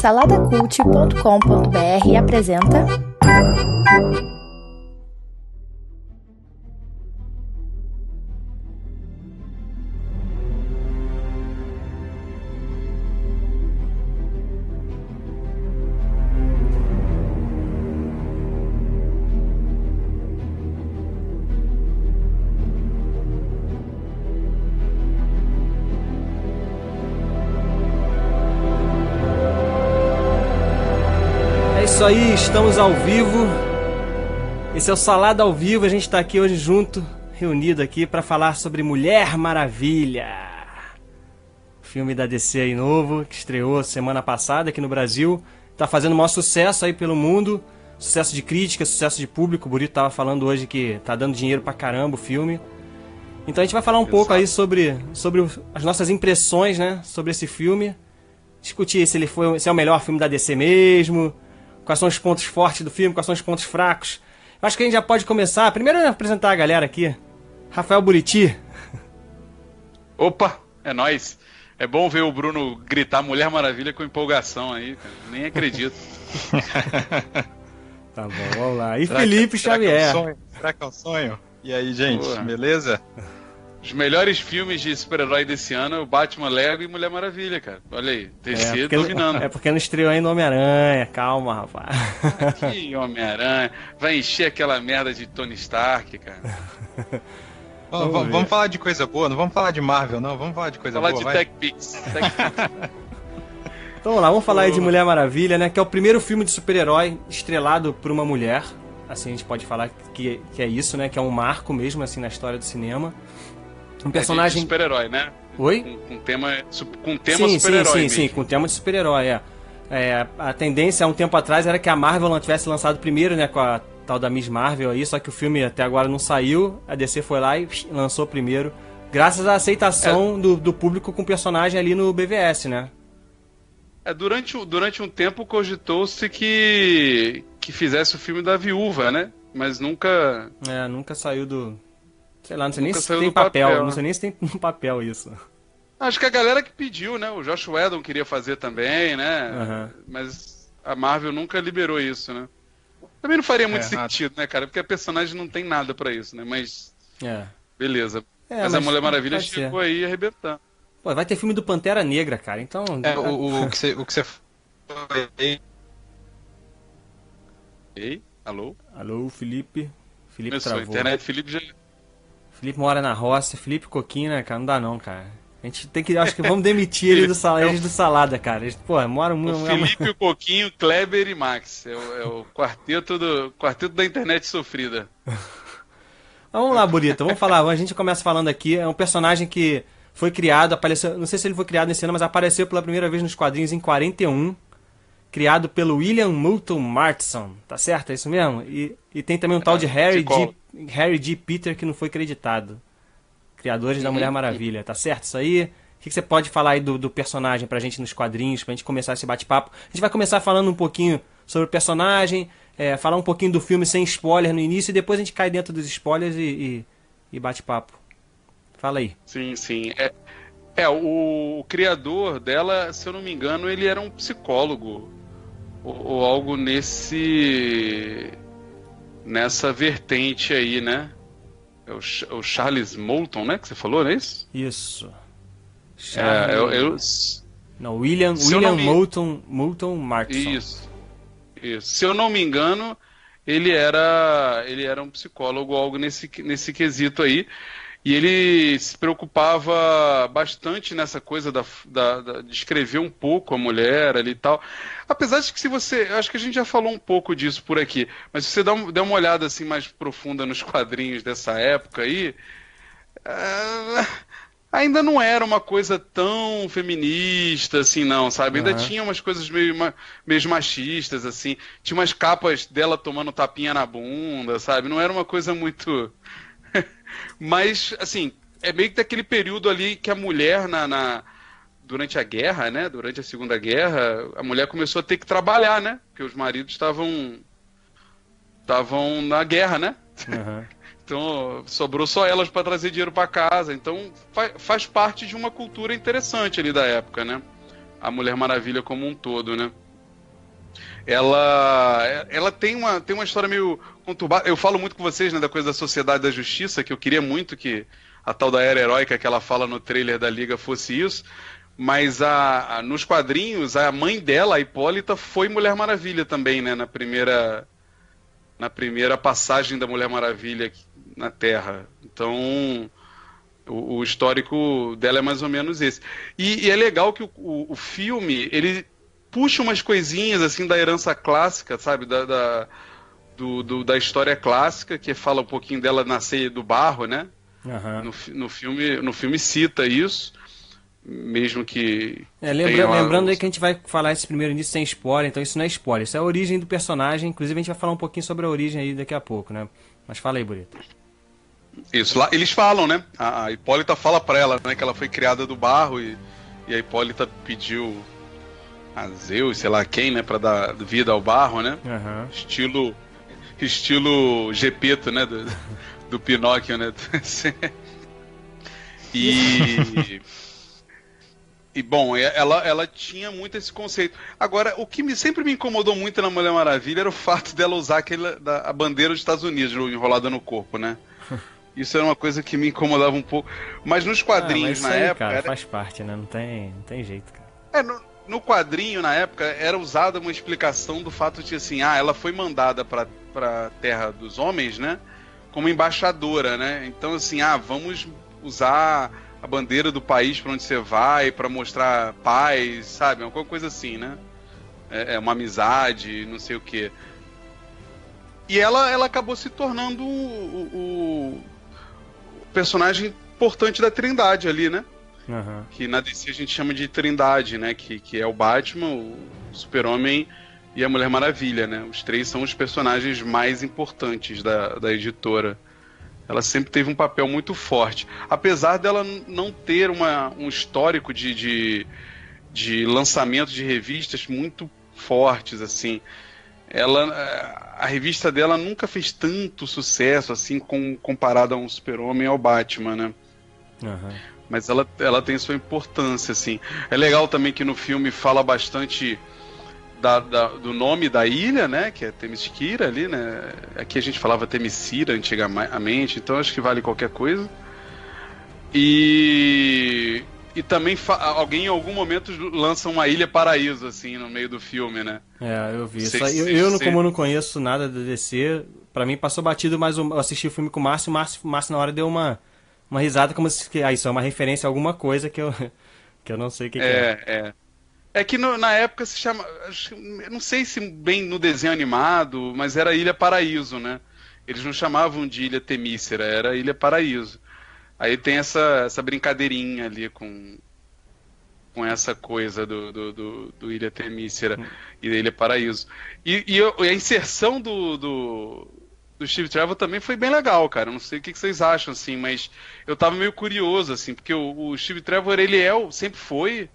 Saladacult.com.br apresenta. Isso aí, estamos ao vivo. Esse é o Salada ao Vivo. A gente está aqui hoje junto, reunido aqui para falar sobre Mulher Maravilha. Filme da DC aí novo, que estreou semana passada aqui no Brasil. Tá fazendo o maior sucesso aí pelo mundo. Sucesso de crítica, sucesso de público. O Burito tava falando hoje que tá dando dinheiro pra caramba o filme. Então a gente vai falar um pouco aí sobre, sobre as nossas impressões, né? Sobre esse filme. Discutir se ele foi, se é o melhor filme da DC mesmo. Quais são os pontos fortes do filme, quais são os pontos fracos. Eu acho que a gente já pode começar. Primeiro é apresentar a galera aqui. Rafael Buriti. Opa, é nóis. É bom ver o Bruno gritar Mulher Maravilha com empolgação aí, cara. Nem acredito. Tá bom, vamos lá. E Será que- Felipe será que é um Xavier. sonho? Será que é um sonho? E aí, gente, Boa. beleza? Os melhores filmes de super-herói desse ano é o Batman Lego e Mulher Maravilha, cara. Olha aí, É DC porque, dominando. é porque não estreou ainda Homem-Aranha. Calma, rapaz. Que Homem-Aranha. Vai encher aquela merda de Tony Stark, cara. Vamos, Vamos falar de coisa boa, não vamos falar de Marvel, não. Vamos falar de coisa Falar boa, de vai. Tech Pix. Tech Pix. Então vamos lá, vamos falar aí de Mulher Maravilha, né? Que é o primeiro filme de super-herói estrelado por uma mulher. Assim a gente pode falar que, que é isso, né? Que é um marco mesmo, assim, na história do cinema. Um É de personagem. super-herói, né? Oi? Com, com tema, com tema sim, sim, super-herói sim, mesmo. sim, com tema de super-herói, é. É, A tendência há um tempo atrás era que a Marvel não tivesse lançado primeiro, né? Com a tal da Miss Marvel aí, só que o filme até agora não saiu. A DC foi lá e lançou primeiro. Graças à aceitação do, do público com o personagem ali no BVS, né? É, durante, durante um tempo cogitou-se que, que fizesse o filme da viúva, né? Mas nunca. É, nunca saiu do. Sei lá, não sei nem se tem papel, papel, não né? sei nem se tem no papel isso. Acho que a galera que pediu, né? O Josh Whedon queria fazer também, né? Aham. Mas a Marvel nunca liberou isso, né? Também não faria muito É, sentido, né, cara? Porque a personagem não tem nada pra isso, né? Mas É. beleza. É, mas, a Mulher Maravilha pode ser. chegou aí arrebentando. Pô, vai ter filme do Pantera Negra, cara, então. É, o, o que você, o que você Ei, alô? Alô, Felipe. Felipe Começou a travou. internet, Felipe já. Felipe mora na roça, Felipe Coquinho, né, cara? Não dá não, cara. A gente tem que. Acho que vamos demitir ele do, sal, eles do salada, cara. Eles, pô, moram O muito. Felipe, o Coquinho, Kleber e Max. É o, é o quarteto, do, quarteto da internet sofrida. Vamos lá, Burita, vamos falar. A gente começa falando aqui. É um personagem que foi criado, apareceu. Não sei se ele foi criado nesse ano, mas apareceu pela primeira vez nos quadrinhos em 41. Criado pelo William Moulton Martinson. Tá certo? É isso mesmo? E, e tem também um tal de Harry G. Harry G. Peter que não foi creditado. Criadores da Uhum. Mulher Maravilha. Tá certo isso aí? O que, que você pode falar aí do, do personagem pra gente nos quadrinhos, pra gente começar esse bate-papo? A gente vai começar falando um pouquinho sobre o personagem, é, falar um pouquinho do filme sem spoiler no início e depois a gente cai dentro dos spoilers e, e, e bate papo. Fala aí. Sim, sim. É, é o, o criador dela, se eu não me engano, ele era um psicólogo. Ou, ou algo nesse. nessa vertente aí, né? É o, Ch- o Charles Moulton, né? Que você falou, não é isso? Isso. É, eu, eu- Não, William, Se William me- Moulton, Moulton Martinson. Isso. Isso. Se eu não me engano, ele era ele era um psicólogo, algo nesse, nesse quesito aí. E ele se preocupava bastante nessa coisa da, da, da- de escrever um pouco a mulher ali e tal. Apesar de que se você. eu Acho que a gente já falou um pouco disso por aqui. Mas se você dá, um- der uma olhada assim mais profunda nos quadrinhos dessa época aí. ah, ainda não era uma coisa tão feminista assim, não, sabe? Ainda Aham. tinha umas coisas meio, meio machistas, assim. Tinha umas capas dela tomando tapinha na bunda, sabe? Não era uma coisa muito. Mas, assim, é meio que daquele período ali que a mulher na. na- Durante a guerra, né? Durante a Segunda Guerra, a mulher começou a ter que trabalhar, né? Porque os maridos estavam. Estavam na guerra, né? Aham. Então sobrou só elas para trazer dinheiro para casa. Então fa- faz parte de uma cultura interessante ali da época, né? a Mulher Maravilha como um todo, né? Ela, ela tem, uma, tem uma história meio conturbada. Eu falo muito com vocês né, da coisa da Sociedade da Justiça, que eu queria muito que a tal da era heróica que ela fala no trailer da Liga fosse isso. Mas a, a, nos quadrinhos, a mãe dela, a Hipólita, foi Mulher Maravilha também, né? Na primeira, na primeira passagem da Mulher Maravilha na Terra. Então, o, o histórico dela é mais ou menos esse. E, e é legal que o, o, o, filme, ele puxa umas coisinhas, assim, da herança clássica, sabe? Da, da, do, do, da história clássica, que fala um pouquinho dela nascer do barro, né? Uhum. No, no, filme, no filme cita isso mesmo que. É, lembra, lembrando aí que a gente vai falar esse primeiro início sem spoiler, então isso não é spoiler, isso é a origem do personagem. Inclusive a gente vai falar um pouquinho sobre a origem aí daqui a pouco, né? Mas fala aí, Burito. Isso, lá eles falam, né? A, a Hipólita fala pra ela, né, que ela foi criada do barro e, e a Hipólita pediu a Zeus, sei lá quem, né, pra dar vida ao barro, né? Uhum. Estilo. Estilo Gepeto, né? Do, do Pinóquio, né? e. E bom, ela, ela tinha muito esse conceito. Agora, o que me, sempre me incomodou muito na Mulher Maravilha era o fato dela usar aquele, da, a bandeira dos Estados Unidos enrolada no corpo, né? Isso era uma coisa que me incomodava um pouco. Mas nos quadrinhos ah, mas na aí, época. Cara, era... faz parte, né? Não tem, não tem jeito, cara. É, no, no quadrinho, na época, era usada uma explicação do fato de assim, ah, ela foi mandada pra, pra Terra dos Homens, né? Como embaixadora, né? Então, assim, ah, vamos usar a bandeira do país para onde você vai, para mostrar paz, sabe? Alguma coisa assim, né? É, é, uma amizade, não sei o quê. E ela, ela acabou se tornando o, o, o personagem importante da Trindade ali, né? Uhum. Que na DC a gente chama de Trindade, né? Que, que é o Batman, o Super-Homem e a Mulher Maravilha, né? Os três são os personagens mais importantes da, da editora ela sempre teve um papel muito forte. Apesar dela não ter uma, um histórico de, de, de lançamento de revistas muito fortes, assim. Ela, a revista dela nunca fez tanto sucesso, assim, com, comparado a um super-homem ao Batman, né? Uhum. Mas ela, ela tem sua importância, assim. É legal também que no filme fala bastante da, da, do nome da ilha, né? Que é Temisquira ali, né? Aqui a gente falava Temesira antigamente, então acho que vale qualquer coisa. E e também alguém em algum momento lança uma ilha paraíso assim no meio do filme, né? É, eu vi. Isso. eu, eu, como eu não conheço nada da DC, para mim passou batido, mas eu assisti o filme com o Márcio, o Márcio, Márcio na hora deu uma uma risada como se ah, isso é uma referência a alguma coisa que eu que eu não sei o que, é, que é. É, é que no, na época se chama. Não sei se bem no desenho animado, mas era Ilha Paraíso, né? Eles não chamavam de Ilha Temícera, era Ilha Paraíso. Aí tem essa, essa brincadeirinha ali com, com essa coisa do, do, do, do Ilha Temícera e da Ilha Paraíso. E, e, a inserção do, do, do Steve Trevor também foi bem legal, cara. Não sei o que vocês acham, assim, mas eu tava meio curioso, assim, porque o, o Steve Trevor, ele é, sempre foi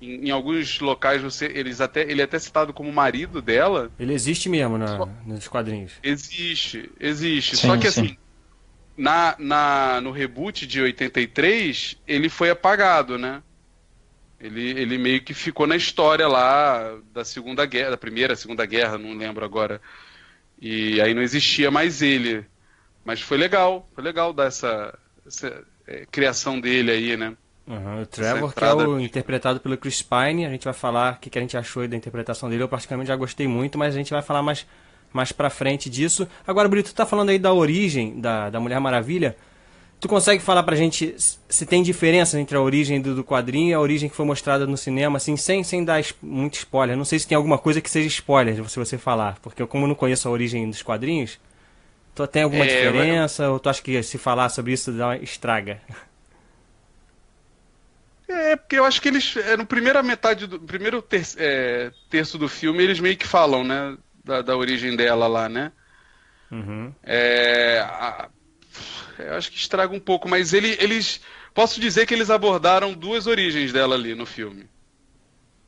em, em, alguns locais você, eles até, ele é até citado como marido dela. Ele existe mesmo na, nos quadrinhos. Existe, existe. Sim, Só que sim. assim, na, na, no reboot de 83, ele foi apagado, né? Ele, ele meio que ficou na história lá da Segunda Guerra, da Primeira, Segunda Guerra, não lembro agora. E aí não existia mais ele. Mas foi legal, foi legal dar essa, essa é, criação dele aí, né? Uhum, o Trevor, que é o interpretado pelo Chris Pine, a gente vai falar o que, que a gente achou da interpretação dele. Eu praticamente já gostei muito, mas a gente vai falar mais, mais pra frente disso. Agora, Brito, tu tá falando aí da origem da, da Mulher Maravilha. Tu consegue falar pra gente se tem diferença entre a origem do, do quadrinho e a origem que foi mostrada no cinema, assim, sem, sem dar muito spoiler? Não sei se tem alguma coisa que seja spoiler, se você falar, porque eu, como não conheço a origem dos quadrinhos, tu tem alguma é, diferença? Ou tu acha que se falar sobre isso dá uma estraga? É, porque eu acho que eles, é, no primeira metade do primeiro ter, é, terço do filme, eles meio que falam, né, da, da origem dela lá, né? Uhum. É, a, eu acho que estraga um pouco, mas ele, eles, posso dizer que eles abordaram duas origens dela ali no filme.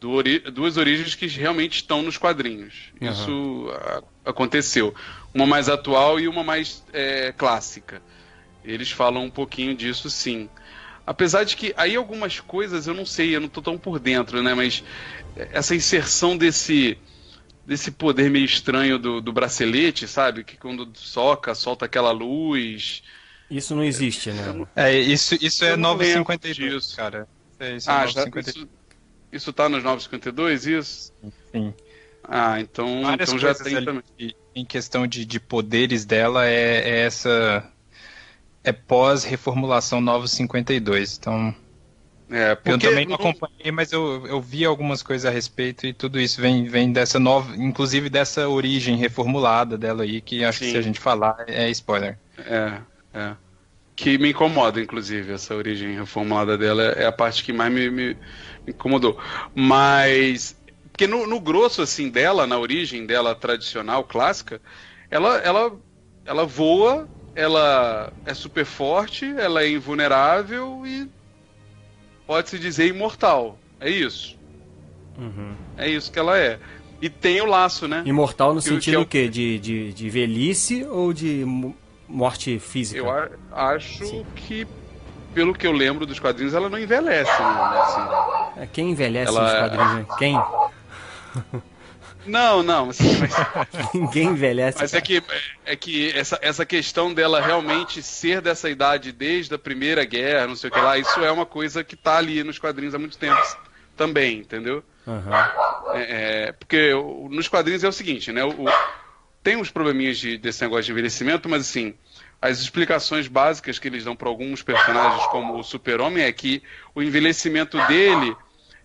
Ori, duas origens que realmente estão nos quadrinhos. Uhum. Isso a, aconteceu. Uma mais atual e uma mais é, clássica. Eles falam um pouquinho disso, sim. Apesar de que aí algumas coisas eu não sei, eu não tô tão por dentro, né? Mas essa inserção desse desse poder meio estranho do, do bracelete, sabe? Que quando soca, solta aquela luz. Isso não existe, né? É, isso, isso é Eu não 952, lembro disso. cara. É, isso é Ah, já, 952. isso, isso tá nos 952, isso? Sim. Ah, então, Várias então já tem também. em questão de, de poderes dela é, é essa. É pós-reformulação 952. Então, É, eu também não acompanhei, mas eu, eu vi algumas coisas a respeito e tudo isso vem, vem dessa nova. Inclusive dessa origem reformulada dela aí, que acho que Sim. se a gente falar é spoiler. É, é. Que me incomoda, inclusive, essa origem reformulada dela é a parte que mais me, me- me incomodou. Mas. Porque no, no grosso, assim, dela, na origem dela tradicional, clássica, ela, ela, ela voa, ela é super forte, ela é invulnerável e pode-se dizer imortal. É isso. Uhum. É isso que ela é. E tem o laço, né? Imortal no Que sentido que é o- quê? De, de, de velhice ou de mo- morte física? Eu a- acho Sim. que, pelo que eu lembro dos quadrinhos, ela não envelhece, né? Assim. É, Quem envelhece Ela- nos quadrinhos? né? Quem? Não, não, assim, mas, Ninguém envelhece. mas é que, é que essa, essa questão dela realmente ser dessa idade desde a Primeira Guerra, não sei o que lá, isso é uma coisa que tá ali nos quadrinhos há muito tempo também, entendeu? Aham. É, é, porque nos quadrinhos é o seguinte, né? O, o- tem uns probleminhas de- desse negócio de envelhecimento, mas assim, as explicações básicas que eles dão para alguns personagens, como o Super-Homem, é que o envelhecimento dele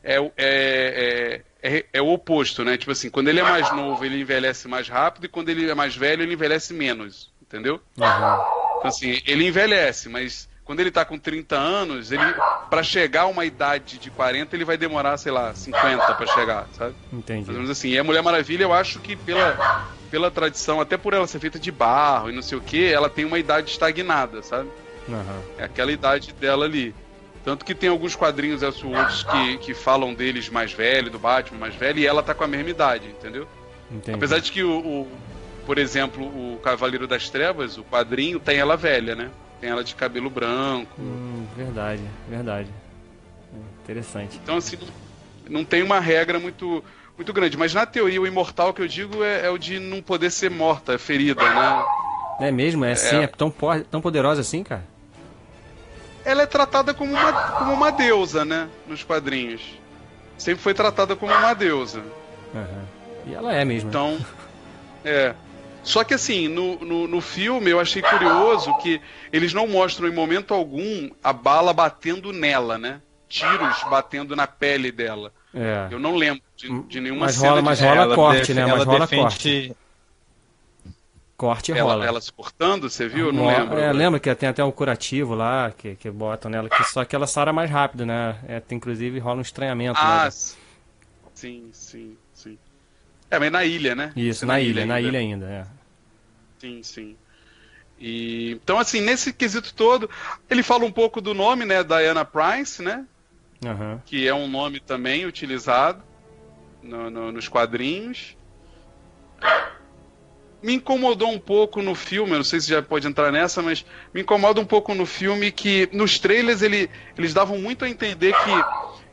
é, o- é, é, é, o oposto, né? Tipo assim, quando ele é mais novo, ele envelhece mais rápido, e quando ele é mais velho, ele envelhece menos, entendeu? Aham. Então, assim, ele envelhece, mas quando ele tá com 30 anos, ele para chegar a uma idade de 40, ele vai demorar, sei lá, 50 para chegar, sabe? Entendi. menos assim. E a Mulher Maravilha, eu acho que pela, pela tradição, até por ela ser feita de barro e não sei o que, ela tem uma idade estagnada, sabe? Aham. É aquela idade dela ali. Tanto que tem alguns quadrinhos outros que, que falam deles mais velho, do Batman mais velho, e ela tá com a mesma idade, entendeu? Entendi. Apesar de que o, o- por exemplo, o Cavaleiro das Trevas, o quadrinho, tem ela velha, né? Tem ela de cabelo branco. Hum, verdade, verdade. Interessante. Então, assim, não tem uma regra muito, muito grande. Mas na teoria, o imortal que eu digo é, é o de não poder ser morta, ferida, né? É mesmo? É assim? É. É, tão, tão poderosa assim, cara? Ela é tratada como uma, como uma deusa, né? Nos quadrinhos. Sempre foi tratada como uma deusa. Aham. E ela é mesmo. Então, é. Só que assim, no, no, no filme eu achei curioso que eles não mostram em momento algum a bala batendo nela, né? Tiros batendo na pele dela. É. Eu não lembro de, de nenhuma Mas cena rola- de mas rola ela corte, né? Mas ela rola defende- Corte rola. ela, ela se cortando, você viu? Eu não lembro. É, lembra que tem até um curativo lá que, que botam nela, que só que ela sara mais rápido, né? É, tem, inclusive rola um estranhamento. Ah, né? sim, sim, sim. É, mas na ilha, né? Isso, É na, ilha, na ainda. ilha ainda. É. Sim, sim. E, então, assim, nesse quesito todo, ele fala um pouco do nome, né? Diana Price, né? Aham. que é um nome também utilizado no- no- nos quadrinhos. Me incomodou um pouco no filme, eu não sei se já pode entrar nessa, mas me incomoda um pouco no filme que nos trailers ele, eles davam muito a entender que,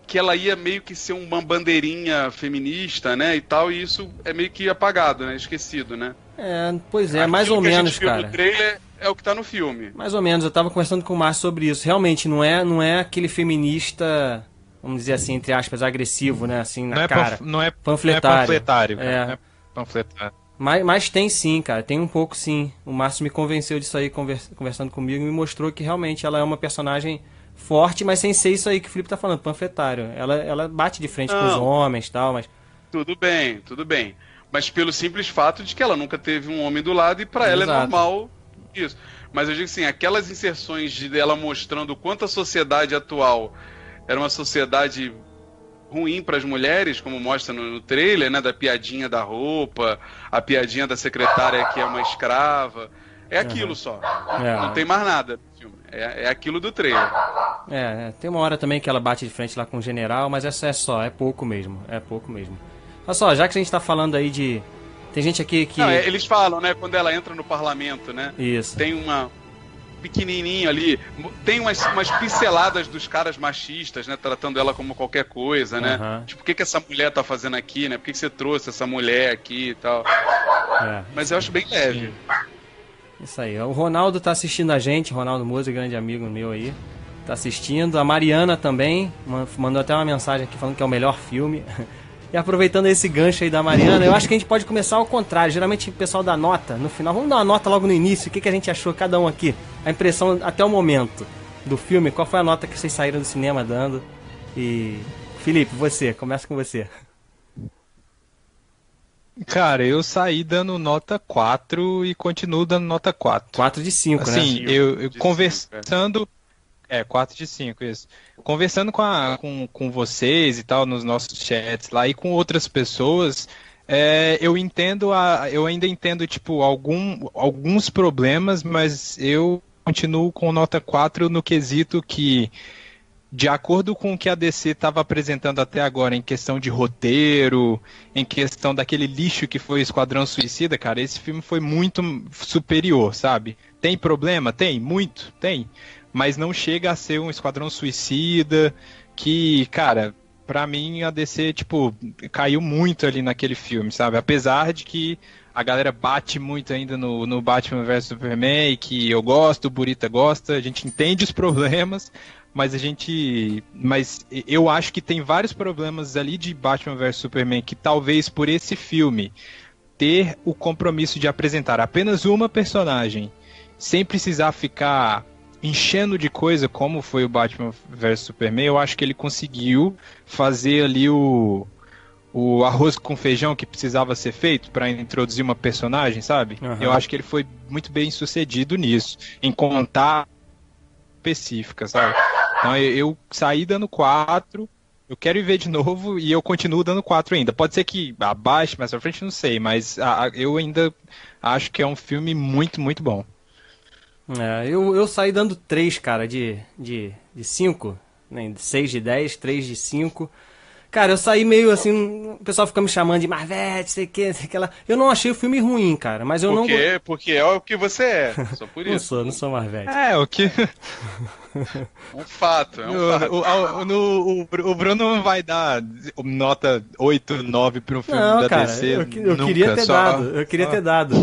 que ela ia meio que ser uma bandeirinha feminista, né, e tal, e isso é meio que apagado, né, esquecido, né. É, pois é, mais Aquilo ou que a gente menos, viu cara. No trailer é o que tá no filme. Mais ou menos, eu tava conversando com o Márcio sobre isso. Realmente, não é, não é aquele feminista, vamos dizer assim, entre aspas, agressivo, né? Assim, na Não é, cara. panf- não é Panfletário. Não é panfletário, cara. É. Não é panfletário. Mas, mas tem sim, cara. Tem um pouco sim. O Márcio me convenceu disso aí convers- conversando comigo e me mostrou que realmente ela é uma personagem forte, mas sem ser isso aí que o Felipe tá falando, panfletário. Ela, ela bate de frente com os Não. homens e tal, mas. Tudo bem, tudo bem. Mas pelo simples fato de que ela nunca teve um homem do lado e pra ela é normal isso. Mas eu digo assim, aquelas inserções de dela mostrando o quanto a sociedade atual era uma sociedade ruim para as mulheres, como mostra no, no trailer, né, da piadinha da roupa, a piadinha da secretária que é uma escrava, é aquilo só. É. Não tem mais nada. É, é aquilo do trailer. É, é, tem uma hora também que ela bate de frente lá com o general, mas essa é só, é pouco mesmo. É pouco mesmo. Olha só, já que a gente tá falando aí de. Tem gente aqui que. Não, é, eles falam, né, quando ela entra no parlamento, né? Isso. tem uma pequenininho ali. Tem umas, umas pinceladas dos caras machistas, né? Tratando ela como qualquer coisa, né? Aham. Tipo, o que, que essa mulher tá fazendo aqui, né? Por que, que você trouxe essa mulher aqui e tal? É, Mas eu acho bem leve. isso aí. O Ronaldo tá assistindo a gente, Ronaldo Moza, grande amigo meu aí. Tá assistindo. A Mariana também, man- mandou até uma mensagem aqui falando que é o melhor filme. E aproveitando esse gancho aí da Mariana, eu acho que a gente pode começar ao contrário. Geralmente o pessoal dá nota no final. Vamos dar uma nota logo no início. O que, que a gente achou, cada um aqui? A impressão até o momento do filme. Qual foi a nota que vocês saíram do cinema dando? E. Felipe, você, começa com você. Cara, eu saí dando nota 4 e continuo dando nota 4. 4 de 5, né? Assim, eu, eu De conversando. É, 4 de 5, isso. Conversando com, a, com, com vocês e tal, nos nossos chats lá e com outras pessoas, é, eu entendo a. Eu ainda entendo, tipo, algum, alguns problemas, mas eu continuo com nota 4 no quesito que. De acordo com o que a DC estava apresentando até agora em questão de roteiro, em questão daquele lixo que foi Esquadrão Suicida, cara, esse filme foi muito superior, sabe? Tem problema? Tem, muito, tem. Mas não chega a ser um Esquadrão Suicida que, cara, pra mim a DC, tipo, caiu muito ali naquele filme, sabe? Apesar de que a galera bate muito ainda no, no Batman vs Superman e que eu gosto, o Burita gosta, a gente entende os problemas, mas a gente. Mas eu acho que tem vários problemas ali de Batman vs Superman que talvez por esse filme ter o compromisso de apresentar apenas uma personagem sem precisar ficar enchendo de coisa como foi o Batman vs Superman, eu acho que ele conseguiu fazer ali o o arroz com feijão que precisava ser feito para introduzir uma personagem, sabe? Aham. Eu acho que ele foi muito bem sucedido nisso, em contar específica, sabe? Então eu, eu saí dando 4, eu quero ir ver de novo e eu continuo dando 4 ainda. Pode ser que abaixe mais pra frente, não sei, mas a- a- eu ainda acho que é um filme muito, muito bom. É, eu, eu saí dando 3, cara, de 5, de, de 5, né, 6 de 10, 3 de 5. Cara, eu saí meio assim, o pessoal fica me chamando de Marvete, sei o que, sei o que lá. Eu não achei o filme ruim, cara, mas eu Por não... Porque é o que você é. Só por Não isso. sou, não sou Marvete. É, o que. Um fato, é um fato. O, o, no- o o Bruno não vai dar nota 8, 9 para um filme Não, da cara, DC. eu, que- eu nunca, queria ter só- dado, eu queria só- ter dado.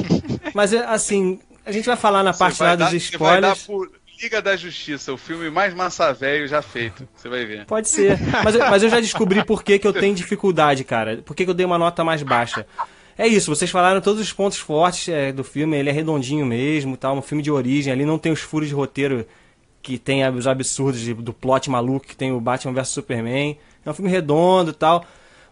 Mas, é, assim, a gente vai falar na parte lá dar- dos spoilers. por Liga da Justiça, o filme mais massa velho já feito. Você vai ver. Pode ser. Mas, eu- mas eu já descobri por que, que eu tenho dificuldade, cara. Por que, que eu dei uma nota mais baixa. É isso, vocês falaram todos os pontos fortes é, do filme, ele é redondinho mesmo, tal, um filme de origem, ali não tem os furos de roteiro que tem os absurdos de- do plot maluco que tem o Batman vs Superman. É um filme redondo e tal.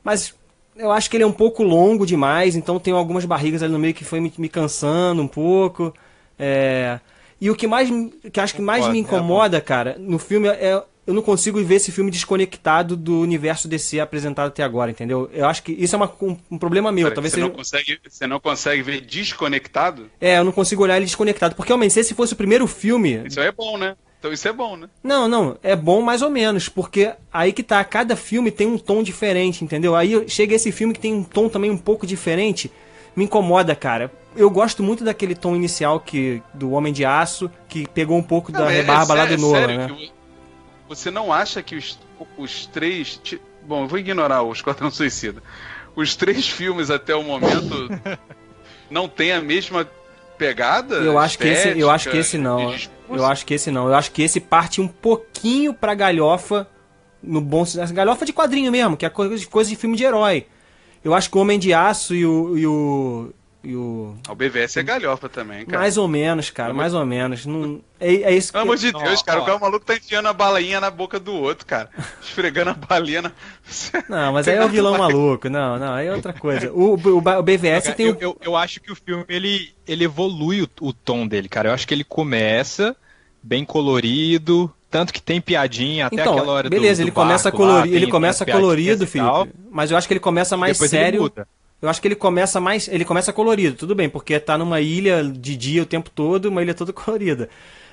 Mas eu acho que ele é um pouco longo demais, então tem algumas barrigas ali no meio que foi me, me cansando um pouco. É, E o que mais me- que acho que mais me Concordo, é incomoda, cara, no filme é eu não consigo ver esse filme desconectado do universo DC apresentado até agora, entendeu? Eu acho que isso é uma- um, um problema meu. Talvez você, seja... não consegue, você não consegue ver desconectado? É, eu não consigo olhar ele desconectado. Porque, realmente, se esse fosse o primeiro filme. Isso aí é bom, né? Então isso é bom, né? Não, não, é bom mais ou menos. Porque aí que tá, cada filme tem um tom diferente, entendeu? Aí chega esse filme que tem um tom também um pouco diferente. Me incomoda, cara. Eu gosto muito daquele tom inicial que do Homem de Aço, que pegou um pouco da Não, é- rebarba é lá do é Nolan, sério né? que vo- Você não acha que os, os três. ti- Bom, eu vou ignorar o Esquadrão Suicida. Os três filmes até o momento não têm a mesma pegada? Eu acho que esse, eu acho que esse não. discurso? Eu acho que esse não. Eu acho que esse parte um pouquinho pra galhofa no bom sentido. Galhofa de quadrinho mesmo, que é coisa de, coisa de filme de herói. Eu acho que o Homem de Aço e o. E o, e o O BVS é galhofa também, cara. mais ou menos, cara, mais ou menos. Não, é, é isso que. Pelo amor de Deus, Ó, cara, ó. o cara maluco tá enfiando a balainha na boca do outro, cara. Esfregando a balinha na. Não, mas aí é o vilão maluco. Não, não, aí é outra coisa. O, o, o BVS tem eu, o. eu, eu acho que o filme ele, ele evolui o, o tom dele, cara. Eu acho que ele começa bem colorido, tanto que tem piadinha até Então, aquela hora do- beleza, do ele começa barco lá, colorido, tem- ele tem começa colorido, e tal, Felipe. Mas eu acho que ele começa mais depois ele sério. Eu acho que ele começa mais. Ele começa colorido, tudo bem, porque tá numa ilha de dia o tempo todo, uma ilha toda colorida.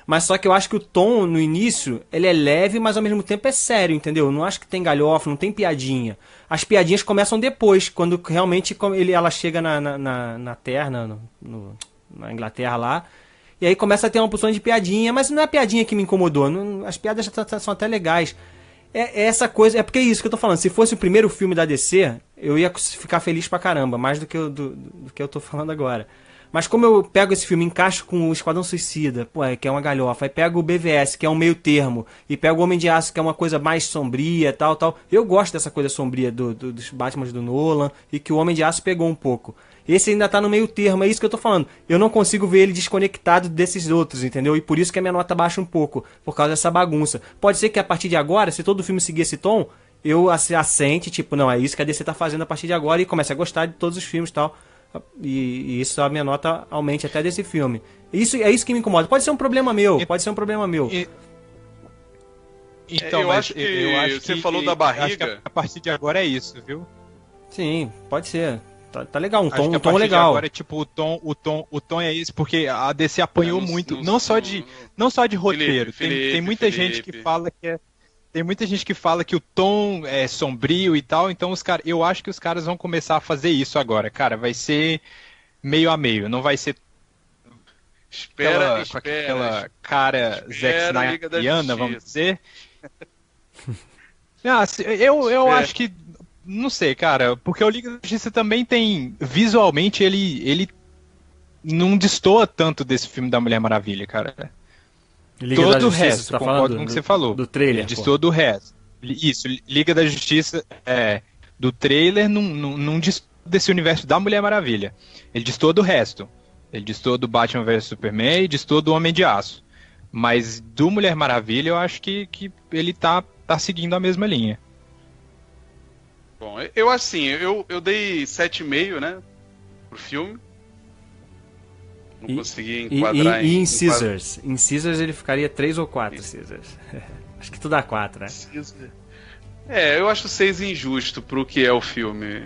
Mas só que eu acho que o tom no início, ele é leve, mas ao mesmo tempo é sério, entendeu? Eu não acho que tem galhofa, não tem piadinha. As piadinhas começam depois, quando realmente ele, ela chega na, na, na, Terra, na, no- na Inglaterra lá, E aí começa a ter uma porção de piadinha, mas não é a piadinha que me incomodou. Não, as piadas são até legais. É, é, essa coisa. É porque é isso que eu tô falando. Se fosse o primeiro filme da DC, eu ia ficar feliz pra caramba, mais do que eu, do, do que eu tô falando agora. Mas como eu pego esse filme, encaixo com o Esquadrão Suicida, pô, é, que é uma galhofa, aí pego o BVS, que é um meio termo, e pego o Homem de Aço, que é uma coisa mais sombria, tal, tal. Eu gosto dessa coisa sombria do, do, dos Batman do Nolan, e que o Homem de Aço pegou um pouco. Esse ainda tá no meio termo, é isso que eu tô falando. Eu não consigo ver ele desconectado desses outros, entendeu? E por isso que a minha nota baixa um pouco, por causa dessa bagunça. Pode ser que a partir de agora, se todo o filme seguir esse tom, eu assente, tipo, não, é isso que a DC tá fazendo a partir de agora e comece a gostar de todos os filmes e tal. E, e, isso a minha nota aumente até desse filme. Isso é isso que me incomoda. Pode ser um problema meu, pode ser um problema meu. E, então, eu acho que eu acho você que, falou da barriga. a partir de agora é isso, viu? Sim, pode ser. Tá, tá legal, um tom, um tom legal. agora, tipo, o tom, o tom, o tom é esse, porque a DC apanhou muito, não, não, só de, não só de roteiro. Felipe, tem, tem muita Felipe. gente que fala que é tem muita gente que fala que o tom é sombrio e tal, então os caras, eu acho que os caras vão começar a fazer isso agora, cara, vai ser meio a meio, não vai ser espera, aquela, espera, com aquela cara espera, Zack Snyderiana, vamos dizer. ah, eu, eu acho que não sei, cara, porque o Liga da Justiça também tem visualmente ele ele não destoa tanto desse filme da Mulher Maravilha, cara. Liga todo o resto, tá concordo com o que você falou. Do trailer. De todo o resto. Isso, Liga da Justiça, é, do trailer não, não, não diz desse universo da Mulher Maravilha. Ele diz todo o resto. Ele diz todo o Batman vs Superman e diz todo o Homem de Aço. Mas do Mulher Maravilha eu acho que, que ele tá, tá seguindo a mesma linha. Bom, eu assim, eu, eu dei 7,5, né? Pro filme. Não e, consegui enquadrar e, e, em. E em Scissors? Em Scissors ele ficaria 3 ou 4 Scissors. acho que tu dá 4, né? É, eu acho 6 injusto pro que é o filme.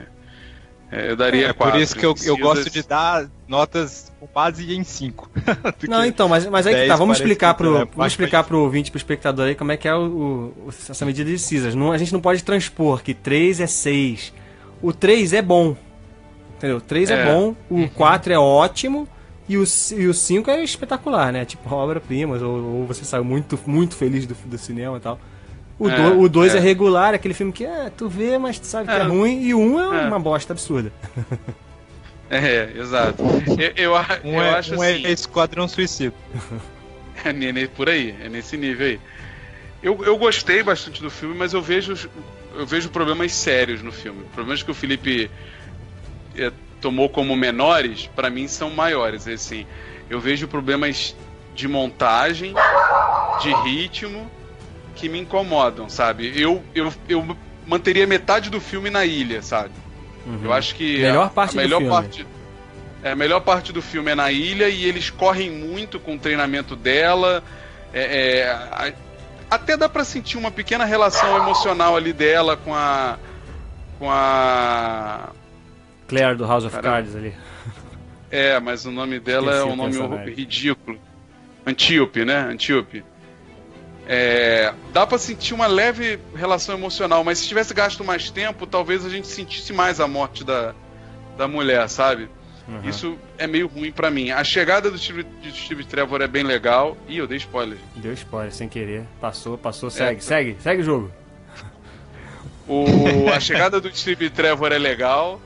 É, eu daria 4. É, por isso que eu, eu gosto de dar notas com base em 5. Não, então, mas, mas aí que tá, vamos explicar pro, é vamos explicar pro ouvinte, pro espectador aí como é que é o, o essa medida de Scissors. Não, a gente não pode transpor que 3 é 6. O 3 é bom. Entendeu? 3 é, é bom, o 4 é ótimo, e o, e o 5 é espetacular, né? Tipo, obra-prima, ou, ou, você saiu muito, muito feliz do, do cinema e tal. O 2 é, é. é, regular, aquele filme que é, tu vê, mas tu sabe que é, é ruim, e o 1 um é, é, uma bosta absurda. É, exato. Eu, eu, eu um acho um assim. é Esquadrão Suicida. É por aí, é nesse nível aí. Eu, eu gostei bastante do filme, mas eu vejo, eu vejo problemas sérios no filme. Problemas que o Felipe tomou como menores, para mim são maiores. Assim, eu vejo problemas de montagem, de ritmo, que me incomodam, sabe? Eu, eu, eu manteria metade do filme na ilha, sabe? Uhum. Eu acho que melhor parte a, melhor parte é, a melhor parte do filme é na ilha e eles correm muito com o treinamento dela. É, é, a, até dá para sentir uma pequena relação emocional ali dela com a com a Claire do House of Caramba. Cards ali. É, mas o nome dela Esqueci é um nome ridículo. Antíope, né? Antíope. É, dá para sentir uma leve relação emocional, mas se tivesse gasto mais tempo, talvez a gente sentisse mais a morte da, da mulher, sabe? Uhum. Isso é meio ruim para mim. A chegada do Steve, Steve Trevor é bem legal. Ih, eu dei spoiler. Deu spoiler, sem querer. Passou, passou, segue, é, segue, segue o jogo. O, a chegada do Steve Trevor é legal.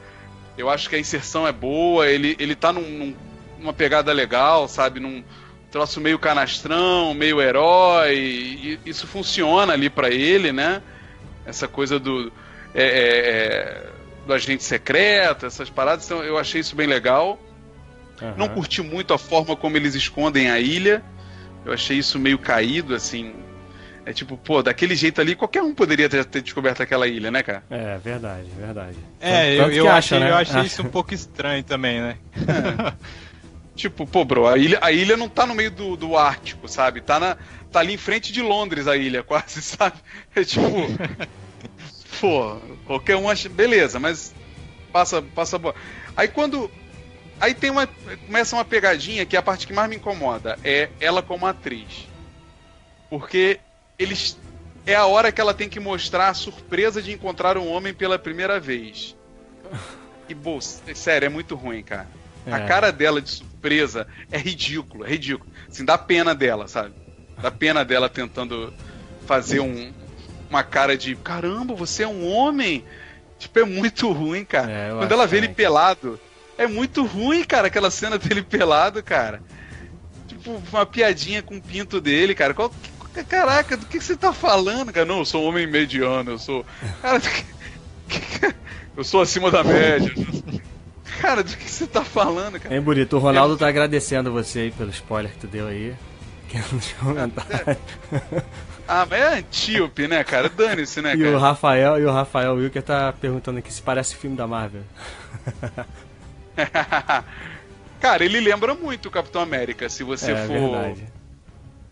Eu acho que a inserção é boa, ele, ele tá num, num, numa pegada legal, sabe? Num troço meio canastrão, meio herói. E isso funciona ali para ele, né? Essa coisa do. É, é, é, do agente secreto, essas paradas, então eu achei isso bem legal. Uhum. Não curti muito a forma como eles escondem a ilha. Eu achei isso meio caído, assim. É tipo, pô, daquele jeito ali, qualquer um poderia ter, ter descoberto aquela ilha, né, cara? É, verdade, verdade. É, Tanto eu, eu, acha, achei, né? eu achei isso um pouco estranho também, né? É. tipo, pô, bro, a ilha, a ilha não tá no meio do, do Ártico, sabe? Tá, na, tá ali em frente de Londres a ilha, quase, sabe? É tipo. pô, qualquer um acha. Beleza, mas passa, passa boa. Aí quando. Aí tem uma. Começa uma pegadinha que é a parte que mais me incomoda. É ela como atriz. Porque eles é a hora que ela tem que mostrar a surpresa de encontrar um homem pela primeira vez. E, bolsa, sério, é muito ruim, cara. A É. cara dela de surpresa é ridículo, é ridículo. Assim, dá pena dela, sabe? Dá pena dela tentando fazer um, uma cara de caramba, você é um homem. Tipo, é muito ruim, cara. É, Quando ela vê ele também. pelado, é muito ruim, cara, aquela cena dele pelado, cara. Tipo, uma piadinha com o pinto dele, cara. Qual, caraca, do que você tá falando, cara? Não, eu sou um homem mediano, eu sou. Cara, do que- que- eu sou acima da média. Cara, do que você tá falando, cara? Hein, Bonito? O Ronaldo tá agradecendo você aí pelo spoiler que tu deu aí. Que é nos comentários. Ah, mas é antíope, né, cara? Dane-se, né, E o cara? Rafael e o Rafael Wilker tá perguntando aqui se parece filme da Marvel. cara, ele lembra muito o Capitão América, se você é for verdade.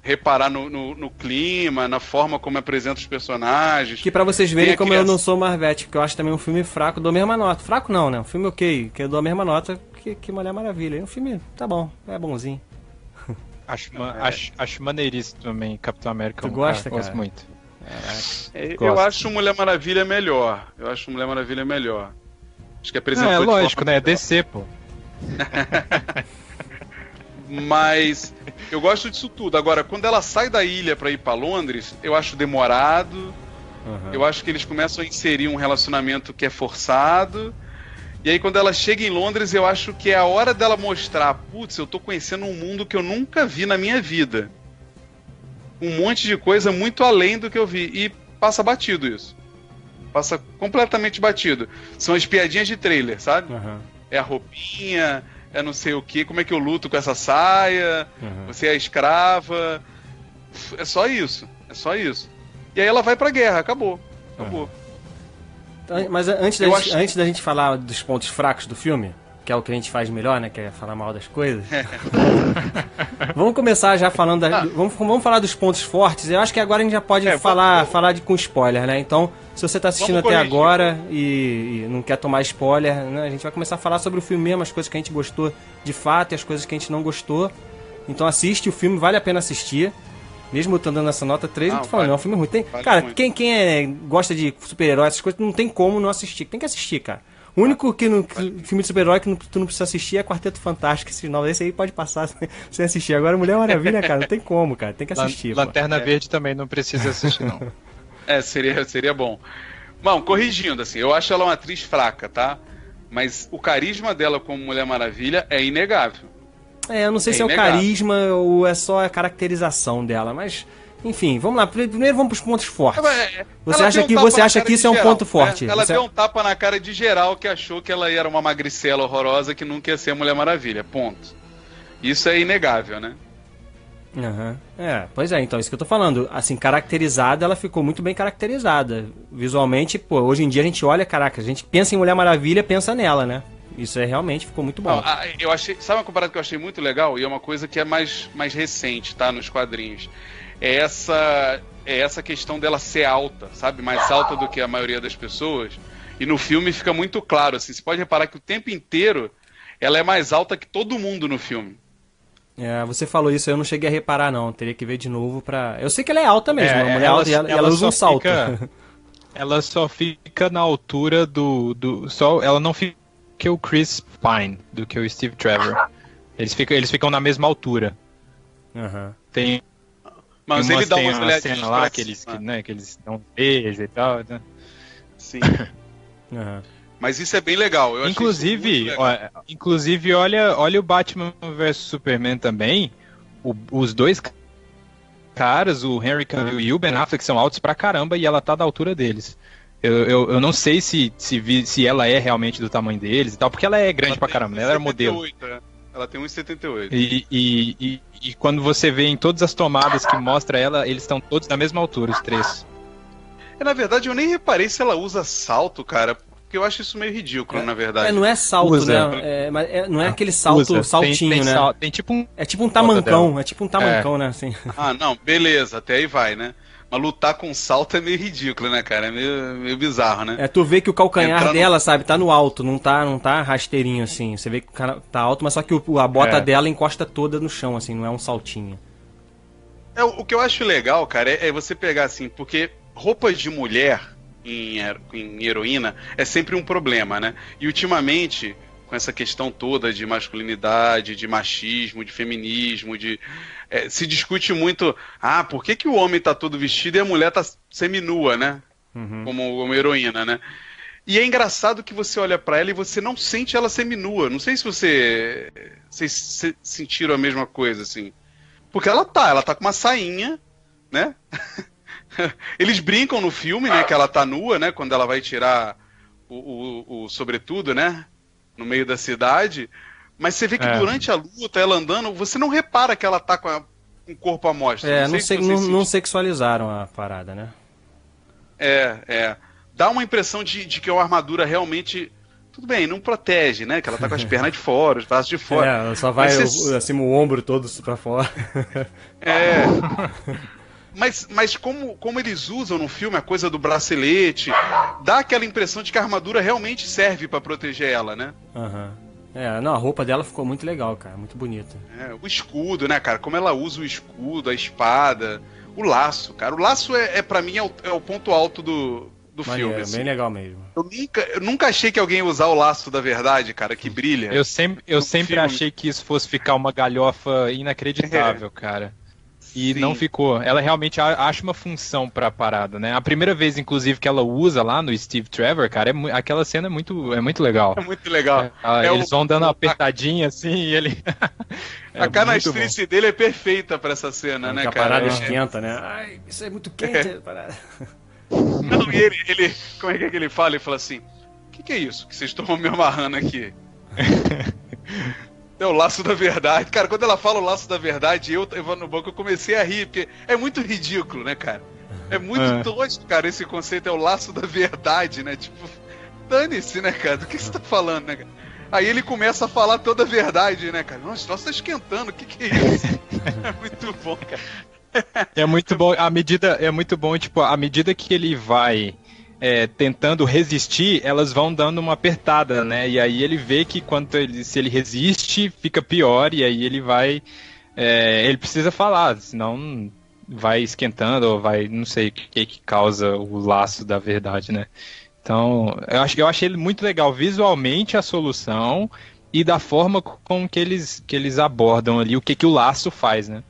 Reparar no, no- no clima, na forma como apresenta os personagens. Que pra vocês verem como aquele eu não sou Marvete, porque eu acho também um filme fraco, dou a mesma nota. Fraco não, né? Um filme ok, que eu dou a mesma nota que, que Mulher Maravilha. Um filme, tá bom, é bonzinho. Acho, ma- É. acho, acho maneiríssimo também, Capitão América. Tu um gosta, Gosto cara? muito. É, Eu Gosto. acho Mulher Maravilha melhor. Eu acho Mulher Maravilha melhor. Acho que Não, apresentou é de lógico, forma né? É. DC, pô. Mas eu gosto disso tudo. Agora, quando ela sai da ilha pra ir pra Londres, eu acho demorado. Uhum. Eu acho que eles começam a inserir um relacionamento que é forçado. E aí, quando ela chega em Londres, eu acho que é a hora dela mostrar: putz, eu tô conhecendo um mundo que eu nunca vi na minha vida. Um monte de coisa muito além do que eu vi. E passa batido isso. Passa completamente batido. São as piadinhas de trailer, sabe? Uhum. É a roupinha, é não sei o que, como é que eu luto com essa saia, Uhum. você é escrava. É só isso. É só isso. E aí ela vai pra guerra, acabou. Acabou. An- Mas antes da, gente, acho- antes da gente falar dos pontos fracos do filme, que é o que a gente faz melhor, né? Que é falar mal das coisas. vamos começar já falando da, Ah. vamos, vamos falar dos pontos fortes. Eu acho que agora a gente já pode É, falar, vamos- falar de, com spoiler, né? Então, se você tá assistindo Vamos até corrigir. agora e, e não quer tomar spoiler, né? A gente vai começar a falar sobre o filme mesmo, as coisas que a gente gostou de fato e as coisas que a gente não gostou. Então assiste o filme, vale a pena assistir. Mesmo eu dando essa nota 3, eu Não, tô falando, vale- é um filme ruim. Tem, vale cara, muito. quem, quem é, gosta de super-herói, essas coisas, não tem como não assistir. Tem que assistir, cara. O único que não, que- filme de super-herói que não- tu não precisa assistir é Quarteto Fantástico. Esse, não, esse aí pode passar sem, assistir. Agora Mulher Maravilha, cara, não tem como, cara. Tem que assistir. pô. Lanterna Verde também não precisa assistir, não. É, seria, seria bom. Bom, corrigindo, assim, eu acho ela uma atriz fraca, tá? Mas o carisma dela como Mulher Maravilha é inegável. É, eu não sei É se é o inegável. carisma ou é só a caracterização dela, mas. Enfim, vamos lá. Pri- Primeiro vamos pros pontos fortes. É, Você ela acha um que- você acha que isso é um geral, ponto forte? né? Ela Você- deu um tapa na cara de geral que achou que ela era uma magricela horrorosa que nunca ia ser Mulher Maravilha. Ponto. Isso é inegável, né? Aham. É, pois é, então, isso que eu tô falando. Assim, caracterizada, ela ficou muito bem caracterizada. Visualmente, pô, hoje em dia a gente olha, caraca, a gente pensa em Mulher Maravilha, pensa nela, né? Isso é realmente ficou muito bom. Eu achei, sabe uma comparada que eu achei muito legal e é uma coisa que é mais, mais recente, tá, nos quadrinhos. É essa é essa questão dela ser alta, sabe, mais alta do que a maioria das pessoas. E no filme fica muito claro assim, você pode reparar que o tempo inteiro ela é mais alta que todo mundo no filme. É, você falou isso, eu não cheguei a reparar, não. Teria que ver de novo pra. Eu sei que ela é alta mesmo, É, uma mulher ela- alta e ela, ela ela usa um só salto. fica- Ela só fica na altura do. do só, ela não fica que o Chris Pine, do que o Steve Trevor. Eles ficam, eles ficam na mesma altura. Aham. Tem, Mas ele dá uma olhadinhas cena lá que eles, que, né, que eles dão um beijo e tal. né? Sim. Aham. Mas isso é bem legal. Eu Inclusive, legal. ó, inclusive olha, olha o Batman vs Superman também. O- os dois ca- caras, o Henry Cavill e o Ben Affleck, são altos pra caramba e ela tá da altura deles. Eu, eu, eu não sei se, se, vi- se ela é realmente do tamanho deles e tal, porque ela é grande Ela pra caramba, né? ela era 1,78, modelo. né? Ela tem 1,78. E, e, e, e quando você vê em todas as tomadas que mostra ela, eles estão todos da mesma altura, os três. É, na verdade, eu nem reparei se ela usa salto, cara, porque eu acho isso meio ridículo, na verdade. É, não é salto, Usa. né? É, mas é- não é aquele salto, Usa. Tem- saltinho, tem, né? sal- tem tipo um. É tipo um tamancão, é tipo um tamancão, né? Assim. Ah, não, beleza, até aí vai, né? Mas lutar com salto é meio ridículo, né, cara? É meio, meio bizarro, né? É, tu vê que o calcanhar no- dela, sabe, tá no alto, não tá, não tá rasteirinho assim. Você vê que o cara tá alto, mas só que o- a bota É. dela encosta toda no chão, assim, não é um saltinho. É, o o que eu acho legal, cara, é, é você pegar assim, porque roupas de mulher em, em heroína é sempre um problema, né? E ultimamente, com essa questão toda de masculinidade, de machismo, de feminismo, de é, se discute muito, ah, por que, que o homem tá todo vestido e a mulher tá seminua, né? Uhum. Como uma heroína, né? E é engraçado que você olha para ela e você não sente ela seminua. Não sei se você vocês sentiram a mesma coisa assim. Porque ela tá, ela tá com uma sainha, né? Eles brincam no filme, né, que ela tá nua, né, quando ela vai tirar o, o, o sobretudo, né, no meio da cidade. Mas você vê que é. durante a luta, ela andando, você não repara que ela tá com, a, com o corpo à mostra. É, não, não, se, não, não, sexualizaram a parada, né? É, é. Dá uma impressão de, de que é uma armadura realmente. Tudo bem, não protege, né? Que ela tá com as pernas de fora, os braços de fora. É, ela só vai você... o, assim, o ombro todo pra fora. É. Mas, mas como, como eles usam no filme a coisa do bracelete, dá aquela impressão de que a armadura realmente serve para proteger ela, né? Aham. Uhum. É, não, a roupa dela ficou muito legal, cara, muito bonita. É, o escudo, né, cara? Como ela usa o escudo, a espada, o laço, cara. O laço é, é para mim é o, é o, ponto alto do, do Maneiro, filme. Assim. bem legal mesmo. Eu nunca, eu nunca achei que alguém ia usar o laço da verdade, cara, que brilha. Eu sempre, eu sempre achei que isso fosse ficar uma galhofa inacreditável, é. cara. E Sim. não ficou. Ela realmente acha uma função pra parada, né? A primeira vez, inclusive, que ela usa lá no Steve Trevor, cara, é, aquela cena é muito, é muito legal. É muito legal. É, é eles o, vão dando uma apertadinha assim e ele. é a canastrice dele é perfeita pra essa cena, né, cara? A parada é. esquenta, né? Ai, isso é muito quente. É. Não, e ele, ele. Como é que, é que ele fala? Ele fala assim: O que, que é isso que vocês estão me amarrando aqui? É o laço da verdade. Cara, quando ela fala o laço da verdade, eu, Evandro no banco, eu comecei a rir, porque é muito ridículo, né, cara? É muito é. tosco, cara, esse conceito é o laço da verdade, né? Tipo, dane-se, né, cara? Do que você tá falando, né, cara? Aí ele começa a falar toda a verdade, né, cara? Nossa, nossa, tá esquentando, o que que é isso? é muito bom, cara. É muito bom, a medida, é muito bom, tipo, a medida que ele vai é, tentando resistir, elas vão dando uma apertada, né? E aí ele vê que quando ele, se ele resiste, fica pior, e aí ele vai. É, ele precisa falar, senão vai esquentando, ou vai. Não sei o que, que causa o laço da verdade, né? Então, eu, acho, eu achei muito legal visualmente a solução e da forma com que eles, que eles abordam ali o que, que o laço faz, né?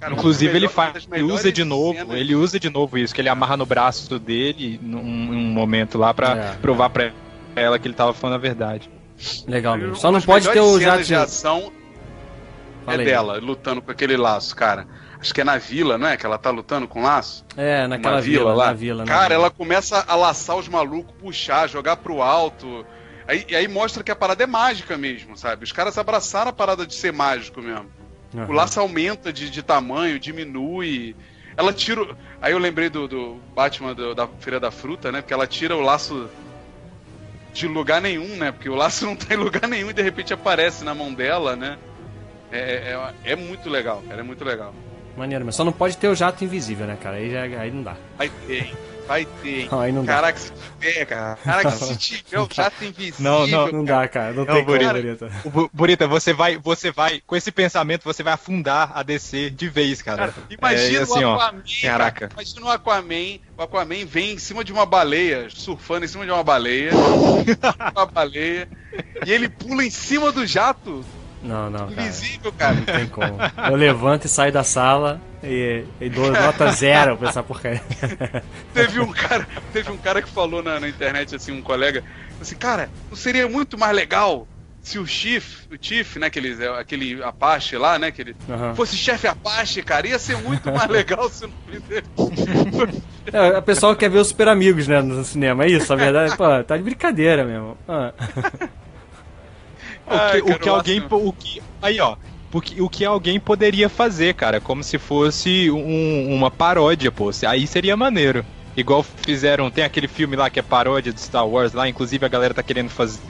Cara, Inclusive melhor, ele faz, ele usa de novo, cenas... ele usa de novo isso, que ele amarra no braço dele num, num momento lá para é, provar para ela que ele tava falando a verdade. Legal mesmo. Só não pode ter o jato de ação é dela, lutando com aquele laço, cara. Acho que é na vila, não é? Que ela tá lutando com laço? É, naquela vila, vila, lá. Na vila, na cara, vila. ela começa a laçar os malucos, puxar, jogar pro alto. Aí, aí mostra que a parada é mágica mesmo, sabe? Os caras abraçaram a parada de ser mágico mesmo. Uhum. O laço aumenta de, de tamanho, diminui. Ela tira. Aí eu lembrei do, do Batman do, da Feira da Fruta, né? Porque ela tira o laço de lugar nenhum, né? Porque o laço não tá em lugar nenhum e de repente aparece na mão dela, né? É, é, é muito legal, cara. É muito legal. Maneiro, mas só não pode ter o jato invisível, né, cara? Aí, já, aí não dá. Vai ter. Não, aí não Caraca, dá. se tiver, cara. Caraca, se tiver o jato invisível. Não, não, não dá, cara. Não, não tem Burita. como, Burita. Burita, você vai, você vai, com esse pensamento, você vai afundar a DC de vez, cara. cara imagina é, assim, o Aquaman. Ó, caraca. Imagina o Aquaman. O Aquaman vem em cima de uma baleia, surfando em cima de uma baleia. uma baleia. E ele pula em cima do jato não, não. Invisível, cara. Não tem como. Eu levanto e saio da sala e, e dou nota zero pra essa porcaria. teve um cara, teve um cara que falou na, na internet, assim, um colega, assim, cara, não seria muito mais legal se o Chief, o Chief, né, aquele, aquele Apache lá, né, que ele uhum. fosse chefe Apache, cara, ia ser muito mais legal se o nome dele. É, a pessoa quer ver os super amigos, né, no cinema, é isso, a verdade, pô, tá de brincadeira mesmo. Ah. O que, o que alguém. O que, aí, ó. Porque, o que alguém poderia fazer, cara, como se fosse um, uma paródia, pô. Aí seria maneiro. Igual fizeram, tem aquele filme lá que é paródia do Star Wars lá, inclusive a galera tá querendo fazer.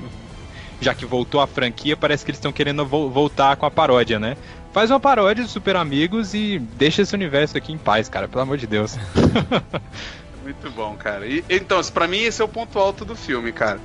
Já que voltou a franquia, parece que eles estão querendo vo voltar com a paródia, né? Faz uma paródia de Super Amigos e deixa esse universo aqui em paz, cara, pelo amor de Deus. Muito bom, cara. E, então, para mim esse é o ponto alto do filme, cara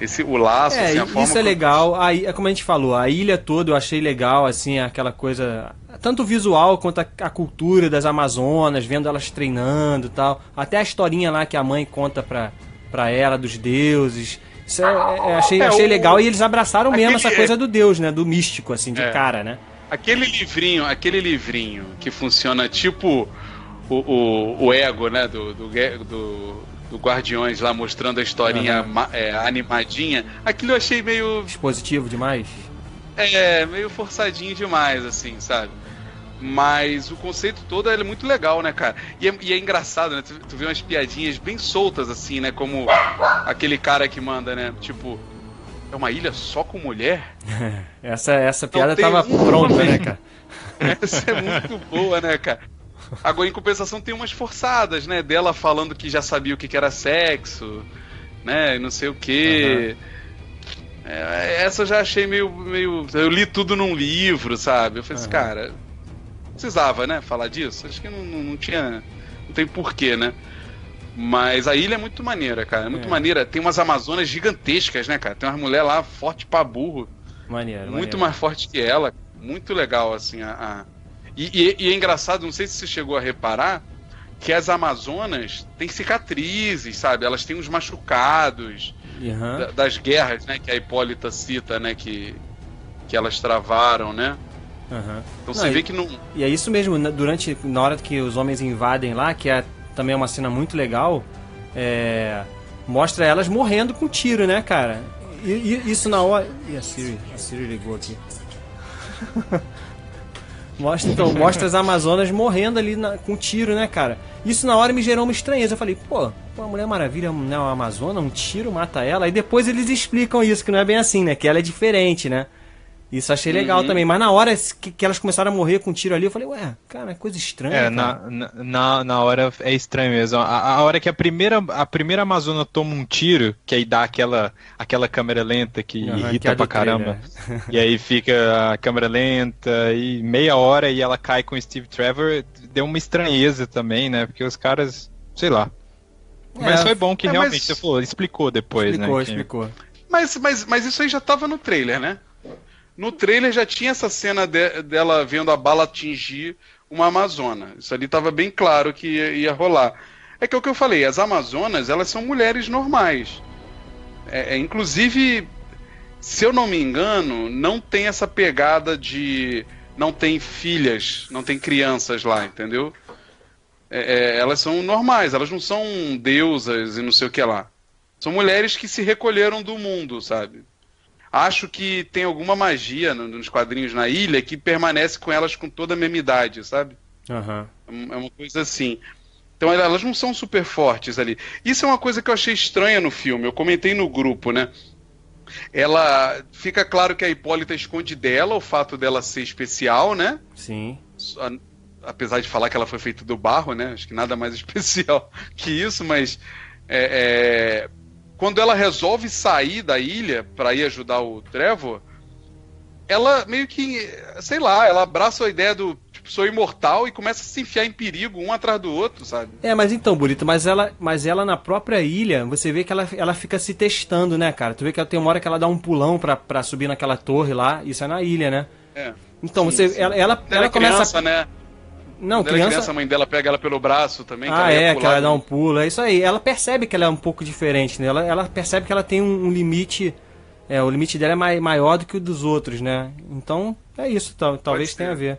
esse, o laço, é, assim, a forma Isso é legal. Aí, é como a gente falou, a ilha toda eu achei legal, assim, aquela coisa. Tanto visual quanto a, a, cultura das Amazonas, vendo elas treinando e tal. Até a historinha lá que a mãe conta pra, pra ela dos deuses. Isso é, é, achei, achei o, legal e eles abraçaram mesmo essa coisa do Deus, né? Do místico, assim, de cara, né? Aquele livrinho, aquele livrinho que funciona tipo o, o, o ego, né? Do, do, do, do Guardiões lá mostrando a historinha uhum. é, animadinha. Aquilo eu achei meio. Expositivo demais? É, meio forçadinho demais, assim, sabe? Mas o conceito todo é muito legal, né, cara? E é, e é engraçado, né? Tu, tu, vê umas piadinhas bem soltas, assim, né? Como aquele cara que manda, né? Tipo, é uma ilha só com mulher? essa, essa piada tava pronta, né, cara? Essa é muito boa, né, cara? Agora, em compensação, tem umas forçadas, né? Dela falando que já sabia o que, que era sexo, né? E não sei o quê. Uhum. É, essa eu já achei meio, meio. Eu li tudo num livro, sabe? Eu falei assim, cara, precisava, né? Falar disso. Acho que não, não, não tinha. Não tem porquê, né? Mas a ilha é muito maneira, cara. É muito é. maneira. Tem umas Amazonas gigantescas, né, cara? Tem uma mulher lá forte pra burro. Maneiro. Muito maneiro. mais forte que ela. Muito legal, assim, a, a e, e, e, é engraçado, não sei se você chegou a reparar, que as Amazonas têm cicatrizes, sabe? Elas têm uns machucados uhum. da, das guerras, né? Que a Hipólita cita, né? Que, que elas travaram, né? Uhum. Então não, você vê que não. E é isso mesmo, durante. Na hora que os homens invadem lá, que é também é uma cena muito legal, é, mostra elas morrendo com tiro, né, cara? E, e isso na hora. E a Siri, a Siri ligou aqui. Mostra, então, mostra as Amazonas morrendo ali na, com tiro, né, cara? Isso na hora me gerou uma estranheza. Eu falei, pô, a Mulher Maravilha não é uma Amazona, um tiro mata ela. Aí depois eles explicam isso, que não é bem assim, né? Que ela é diferente, né? Isso achei legal uhum. também. Mas na hora que, que, elas começaram a morrer com um tiro ali, eu falei, ué, cara, é coisa estranha. É, na, na, na hora é estranho mesmo. A, a, hora que a primeira, a primeira Amazona toma um tiro, que aí dá aquela, aquela câmera lenta que uhum, irrita que é pra caramba. e aí fica a câmera lenta e meia hora e ela cai com o Steve Trevor, deu uma estranheza também, né? Porque os caras, sei lá. É, mas foi bom que é, realmente mas... você falou, explicou depois, explicou, né? Explicou, explicou. Mas, mas, mas isso aí já tava no trailer, né? No trailer já tinha essa cena de, dela vendo a bala atingir uma Amazona. Isso ali estava bem claro que ia, ia, rolar. É que é o que eu falei, as Amazonas, elas são mulheres normais. É, é, inclusive, se eu não me engano, não tem essa pegada de não tem filhas, não tem crianças lá, entendeu? É, é, elas são normais, elas não são deusas e não sei o que lá. São mulheres que se recolheram do mundo, sabe? Acho que tem alguma magia nos quadrinhos na ilha que permanece com elas com toda a mesma idade, sabe? Uhum. É uma coisa assim. Então elas não são super fortes ali. Isso é uma coisa que eu achei estranha no filme. Eu comentei no grupo, né? Ela fica claro que a Hipólita esconde dela o fato dela ser especial, né? Sim. Apesar de falar que ela foi feita do barro, né? Acho que nada mais especial que isso, mas é, é, quando ela resolve sair da ilha para ir ajudar o Trevor, ela meio que, sei lá, ela abraça a ideia do tipo, sou imortal e começa a se enfiar em perigo um atrás do outro, sabe? É, mas então, Burito, mas ela, mas ela na própria ilha, você vê que ela, ela fica se testando, né, cara? Tu vê que ela tem uma hora que ela dá um pulão pra, pra subir naquela torre lá, isso é na ilha, né? É. Então, sim, você, sim. ela, ela, ela, ela começa. Criança, né? Não, Quando criança... criança, a mãe dela pega ela pelo braço também. Ah, que é, que ela dá um pulo. É isso aí. Ela percebe que ela é um pouco diferente, né? Ela, ela percebe que ela tem um, um limite. É, o limite dela é mai, maior do que o dos outros, né? Então, é isso. Tal, talvez tenha a ver.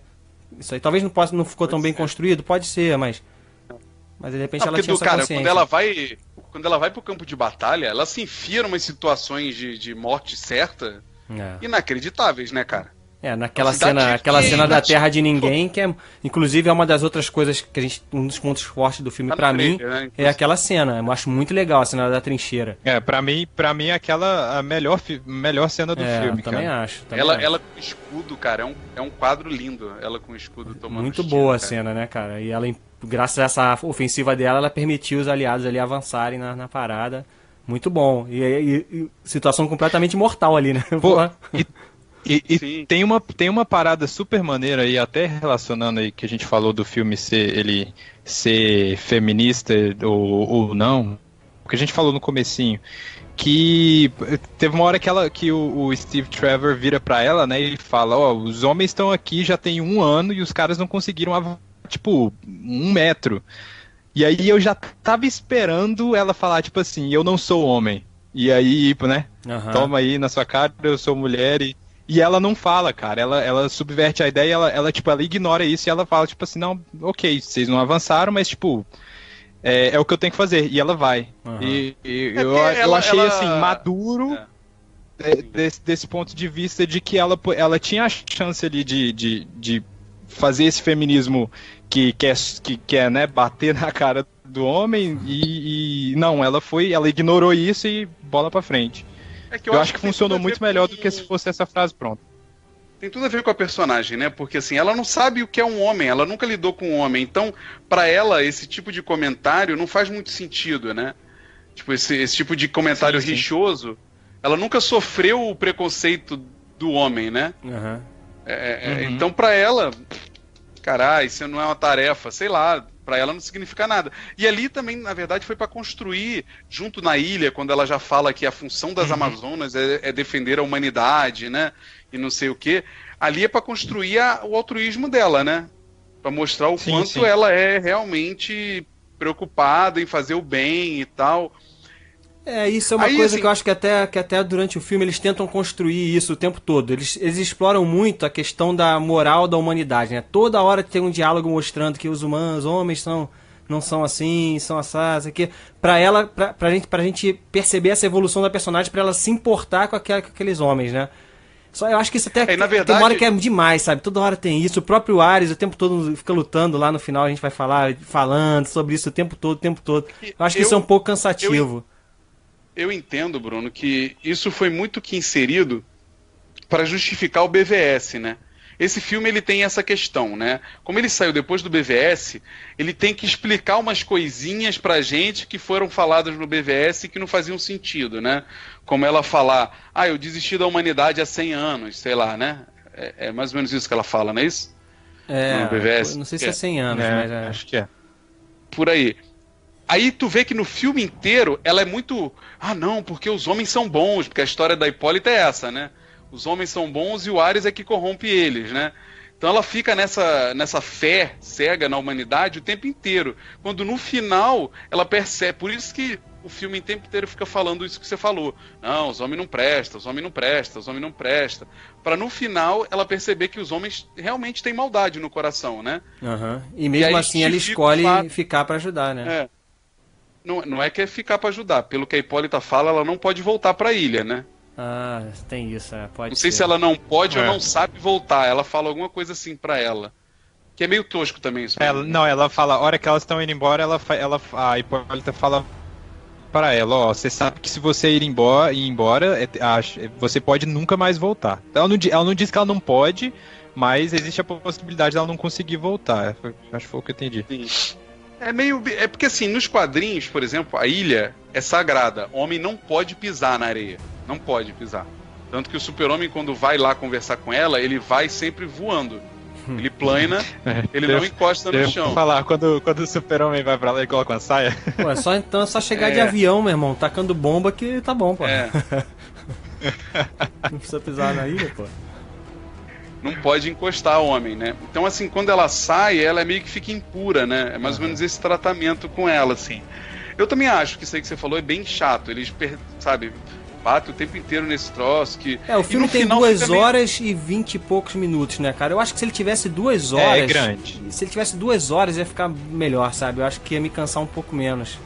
Isso aí. Talvez não, possa, não ficou pode tão bem construído, pode ser, mas. Mas de repente não, ela tinha do, essa cara, quando ela vai. Quando ela vai pro campo de batalha, ela se enfia em umas situações de, de morte certa é. inacreditáveis, né, cara? É, naquela cena, aquela cena da Terra de Ninguém, que é, inclusive é uma das outras coisas que a gente, um dos pontos fortes do filme tá para mim, né? é aquela cena. Eu acho muito legal a cena da trincheira. É, para mim, para mim é aquela a melhor, melhor cena do é, filme, também cara. acho. Também ela, acho. ela com escudo, cara, é um, é um quadro lindo. Ela com escudo tomando Muito boa a cena, né, cara? E ela, graças a essa ofensiva dela, ela permitiu os aliados ali avançarem na, na parada. Muito bom. E, e, e, situação completamente mortal ali, né? Pô, e, e, e tem, uma, tem uma parada super maneira aí, até relacionando aí que a gente falou do filme ser ele ser feminista ou, ou não, porque a gente falou no comecinho que teve uma hora que, ela, que o, o Steve Trevor vira para ela, né, e fala, ó, oh, os homens estão aqui já tem um ano e os caras não conseguiram, tipo, um metro. E aí eu já tava esperando ela falar, tipo assim, eu não sou homem. E aí, né? Aham. Toma aí na sua cara, eu sou mulher e. E ela não fala, cara. Ela, ela subverte a ideia ela, ela, tipo, ela ignora isso e ela fala, tipo assim, não, ok, vocês não avançaram, mas, tipo, é, é o que eu tenho que fazer. E ela vai. Aham. E, e É eu, porque eu ela- achei, ela- assim, maduro É. de- desse, desse ponto de vista de que ela, ela tinha a chance ali de, de, de fazer esse feminismo que quer, que quer né, bater na cara do homem e, e não, ela foi, ela ignorou isso e bola pra frente. É que Eu, acho que tem funcionou muito melhor com- do que se fosse essa frase pronta. Tem tudo a ver com a personagem, né? Porque assim, ela não sabe o que é um homem, ela nunca lidou com um homem. Então, pra ela, esse tipo de comentário não faz muito sentido, né? Tipo, esse, esse tipo de comentário Sim, sim. rixoso, ela nunca sofreu o preconceito do homem, né? Aham. É, é, Uhum. Então, pra ela, caralho, isso não é uma tarefa, sei lá, pra ela não significa nada. E ali também, na verdade, foi pra construir, junto na ilha, quando ela já fala que a função das Uhum. Amazonas é, é defender a humanidade, né? E não sei o quê. Ali é pra construir a- o altruísmo dela, né? Pra mostrar o Sim, quanto sim. ela é realmente preocupada em fazer o bem e tal. É, isso é uma Aí, coisa assim- que eu acho que até, que até durante o filme eles tentam construir isso o tempo todo. Eles, eles exploram muito a questão da moral da humanidade, né? Toda hora tem um diálogo mostrando que os humanos, homens são não são assim, são assados, aqui. Pra ela, pra, pra, gente, pra gente perceber essa evolução da personagem, pra ela se importar com, aquela, com aqueles homens, né? Só eu acho que isso até É, na tem verdade- uma hora que é demais, sabe? Toda hora tem isso. O próprio Ares o tempo todo fica lutando lá no final, a gente vai falar, falando sobre isso o tempo todo, o tempo todo. Eu acho que Eu- isso é um pouco cansativo. Eu entendo, Bruno, que isso foi muito que inserido para justificar o BVS, né? Esse filme ele tem essa questão, né? Como ele saiu depois do BVS, ele tem que explicar umas coisinhas pra gente que foram faladas no BVS e que não faziam sentido, né? Como ela falar, ah, eu desisti da humanidade há 100 anos, sei lá, né? É, é mais ou menos isso que ela fala, não é isso? É, No BVS. não sei se é É. 100 anos, É, mas é. Acho que é. por aí. Aí tu vê que no filme inteiro ela é muito. Ah, não, porque os homens são bons, porque a história da Hipólita é essa, né? Os homens são bons e o Ares é que corrompe eles, né? Então ela fica nessa, nessa fé cega na humanidade o tempo inteiro. Quando no final ela percebe. Por isso que o filme o tempo inteiro fica falando isso que você falou. Não, os homens não prestam, os homens não prestam, os homens não prestam. Pra no final ela perceber que os homens realmente têm maldade no coração, né? Aham. E mesmo aí assim ela escolhe ficar pra ajudar, né? É. Não, não é que é ficar pra ajudar. Pelo que a Hipólita fala, ela não pode voltar pra ilha, né? Ah, tem isso, é, pode Não sei ser. se ela não pode ou É. não sabe voltar. Ela fala alguma coisa assim pra ela. Que é meio tosco também isso. Ela, não, ela fala, a hora que elas estão indo embora, ela, ela, a Hipólita fala para ela, ó, você sabe que se você ir embora, ir embora é- acho- você pode nunca mais voltar. Ela não, ela não diz que ela não pode, mas existe a possibilidade dela não conseguir voltar. Acho que foi o que eu entendi. Sim. É meio. É porque assim, nos quadrinhos, por exemplo, a ilha é sagrada. Homem não pode pisar na areia. Não pode pisar. Tanto que o super-homem, quando vai lá conversar com ela, ele vai sempre voando. Ele plana, ele não encosta no Eu ia chão. falar, quando, quando o super-homem vai pra lá e coloca uma saia. Pô, é só, então é só chegar É. de avião, meu irmão, tacando bomba que tá bom, pô. É. Não precisa pisar na ilha, pô. Não pode encostar homem, né? Então, assim, quando ela sai, ela meio que fica impura, né? É mais ou menos esse tratamento com ela, assim. Eu também acho que isso aí que você falou é bem chato. Eles, per- sabe, batem o tempo inteiro nesse troço que... É, o filme tem duas horas e vinte e poucos minutos, né, cara? Eu acho que se ele tivesse duas É, horas. é grande. Se ele tivesse duas horas ia ficar melhor, sabe? Eu acho que ia me cansar um pouco menos.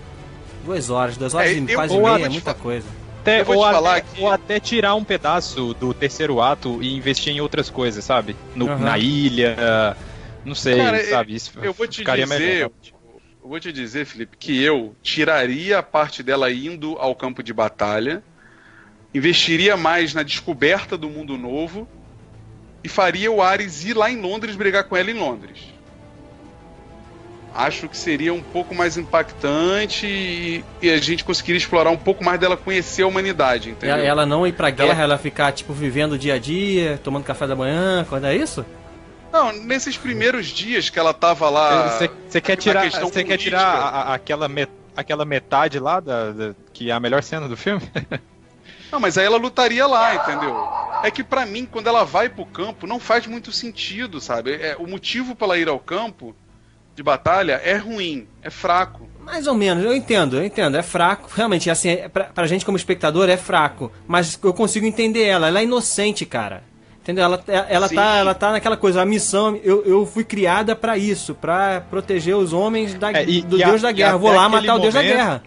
Duas horas, duas horas É, e eu- quase meia, é muita coisa. Até, ou, te falar até, que- ou até tirar um pedaço do terceiro ato e investir em outras coisas, sabe? No- Aham. Na ilha, não sei, Cara, sabe? Isso eu vou te ficaria dizer, melhor. Eu vou te dizer, Felipe, que eu tiraria a parte dela indo ao campo de batalha, investiria mais na descoberta do mundo novo e faria o Ares ir lá em Londres brigar com ela em Londres. Acho que seria um pouco mais impactante e, e a gente conseguiria explorar um pouco mais dela conhecer a humanidade, entendeu? Ela, ela não ir pra guerra, ela... ficar, tipo, vivendo o dia a dia, tomando café da manhã, quando é isso? Não, nesses primeiros dias que ela tava lá. Você quer tirar, você quer tirar a- a- aquela, met- aquela metade lá, da, da- que é a melhor cena do filme? Não, mas aí ela lutaria lá, entendeu? É que pra mim, quando ela vai pro campo, não faz muito sentido, sabe? É, o motivo pra ela ir ao campo de batalha é ruim, é fraco. Mais ou menos, eu entendo, eu entendo. É fraco. Realmente, assim, é, pra, pra gente como espectador é fraco. Mas eu consigo entender ela. Ela é inocente, cara. Entendeu? Ela, ela, tá, ela tá naquela coisa, a missão, eu, eu fui criada para isso, para proteger os homens da, é, e, do e Deus a, da guerra. Vou lá matar momento, o Deus da guerra.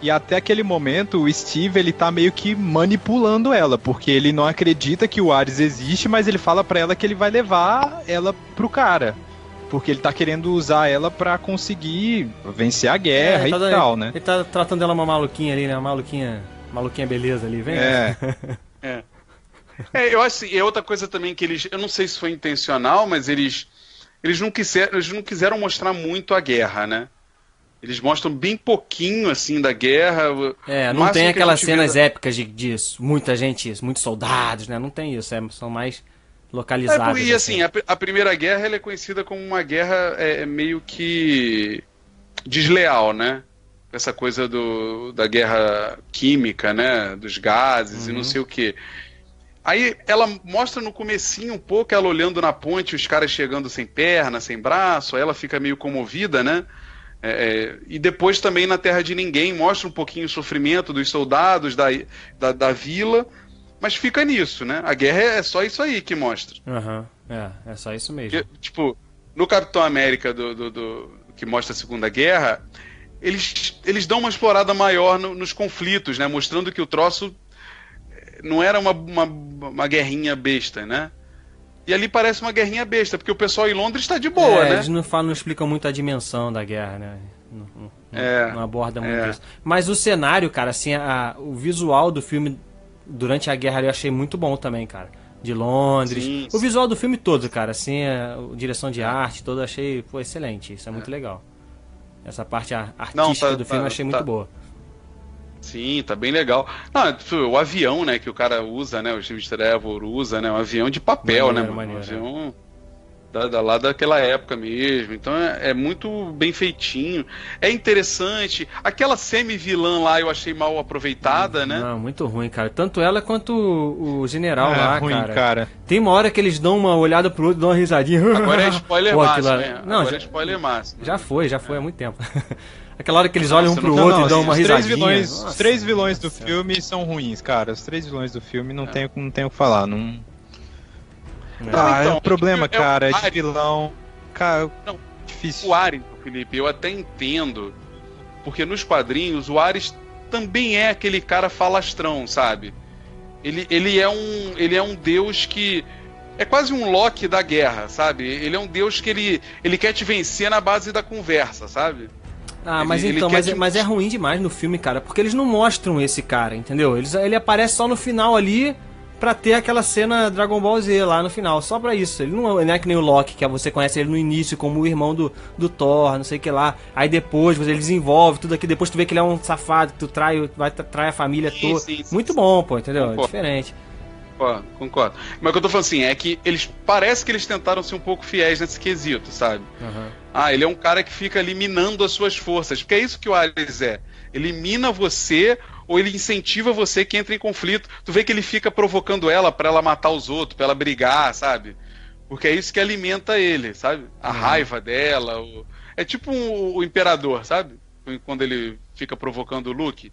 E até aquele momento, o Steve, ele tá meio que manipulando ela, porque ele não acredita que o Ares existe, mas ele fala para ela que ele vai levar ela pro cara. Porque ele tá querendo usar ela para conseguir vencer a guerra é, tá e tal, né? Ele tá tratando ela uma maluquinha ali, né? Uma maluquinha, maluquinha beleza ali, vem. É. é. É, eu acho assim, é outra coisa também que eles, eu não sei se foi intencional, mas eles eles não quiseram, eles não quiseram mostrar muito a guerra, né? Eles mostram bem pouquinho assim da guerra. É, não tem aquelas cenas vê... épicas de, de muita gente, muitos soldados, né? Não tem isso, é, são mais localizados. É, e assim, assim. A, a, Primeira Guerra é conhecida como uma guerra é, é, meio que desleal, né? Essa coisa do, da guerra química, né? Dos gases uhum. e não uhum. sei o que. Aí ela mostra no comecinho um pouco ela olhando na ponte, os caras chegando sem perna, sem braço, aí ela fica meio comovida, né? É, é, e depois também na Terra de Ninguém mostra um pouquinho o sofrimento dos soldados da, da, da vila, mas fica nisso, né? A guerra é só isso aí que mostra. Uhum. É, é só isso mesmo. E, tipo, no Capitão América do, do, do, que mostra a Segunda Guerra, eles, eles dão uma explorada maior no, nos conflitos, né? Mostrando que o troço não era uma, uma, uma guerrinha besta, né? E ali parece uma guerrinha besta, porque o pessoal em Londres está de boa, é, né? Eles não, falam, não explicam muito a dimensão da guerra, né? Não, não, é, não aborda muito é. isso. Mas o cenário, cara, assim, a, o visual do filme durante a guerra eu achei muito bom também, cara. De Londres. Sim, o visual do filme todo, cara, assim, a, a direção de arte toda, achei pô, excelente. Isso é muito é. legal. Essa parte artística não, tá, do filme tá, eu achei tá, muito boa. Sim, tá bem legal. Não, o avião, né, que o cara usa, né, o Steve Trevor usa, né, um avião de papel, maneiro, né, maneiro, um avião da, da, lá daquela época mesmo. Então é, é, muito bem feitinho. É interessante. Aquela semi-vilã lá eu achei mal aproveitada, né? Não, muito ruim, cara. Tanto ela quanto o, o general é, lá, ruim, cara. cara. Tem uma hora que eles dão uma olhada pro outro, dão uma risadinha. Agora é spoiler Pô, máximo, né? Não, Agora já, é spoiler máximo. Já foi, já foi há muito tempo. Aquela hora que eles olham um pro não, outro não, e dão uma risadinha. Vilões, os três vilões do filme são ruins, cara. Os três vilões do filme não é. tem, não tem o que falar. Não... Ah, então, é um problema, cara. É de vilão. Cara, não, difícil. O Ares, Felipe, eu até entendo. Porque nos quadrinhos, o Ares também é aquele cara falastrão, sabe? Ele, ele, é um, ele é um deus que. É quase um Loki da guerra, sabe? Ele é um deus que ele, ele quer te vencer na base da conversa, sabe? Ah, ele, mas então, mas, te... mas é ruim demais no filme, cara, porque eles não mostram esse cara, entendeu? Eles, ele aparece só no final ali pra ter aquela cena Dragon Ball Z lá no final, só pra isso. Ele não, não é que nem o Loki, que você conhece ele no início como o irmão do, do Thor, não sei o que lá. Aí depois ele desenvolve tudo aqui, depois tu vê que ele é um safado, que tu trai, vai, trai a família sim, toda. Sim, sim, Muito bom, pô, entendeu? É diferente. Concordo, concordo. Mas o que eu tô falando assim é que eles parece que eles tentaram ser um pouco fiéis nesse quesito, sabe? Uhum. Ah, ele é um cara que fica eliminando as suas forças. Porque é isso que o Ares é. Elimina você ou ele incentiva você que entra em conflito. Tu vê que ele fica provocando ela para ela matar os outros, para ela brigar, sabe? Porque é isso que alimenta ele, sabe? A uhum. raiva dela. O... É tipo um, o imperador, sabe? Quando ele fica provocando o Luke.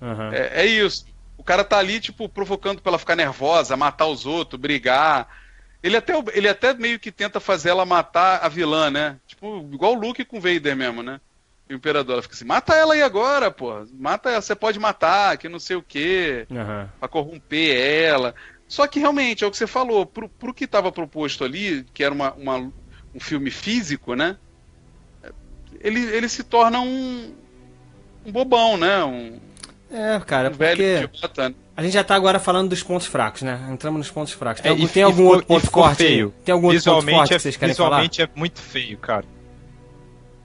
Uhum. É, é isso. O cara tá ali, tipo, provocando pra ela ficar nervosa, matar os outros, brigar. Ele até, ele até meio que tenta fazer ela matar a vilã, né? Tipo, igual o Luke com o Vader mesmo, né? E o Imperador ela fica assim, mata ela aí agora, pô. Mata ela, você pode matar, que não sei o quê. Uhum. Pra corromper ela. Só que realmente, é o que você falou, pro, pro que estava proposto ali, que era uma, uma, um filme físico, né? Ele, ele se torna um, um bobão, né? Um, é, cara, um porque a gente já tá agora falando dos pontos fracos, né? Entramos nos pontos fracos. Tem, é, algum, tem algum ficou, outro ponto forte? Feio. Tem algum outro ponto forte que vocês querem visualmente falar? Visualmente é muito feio, cara.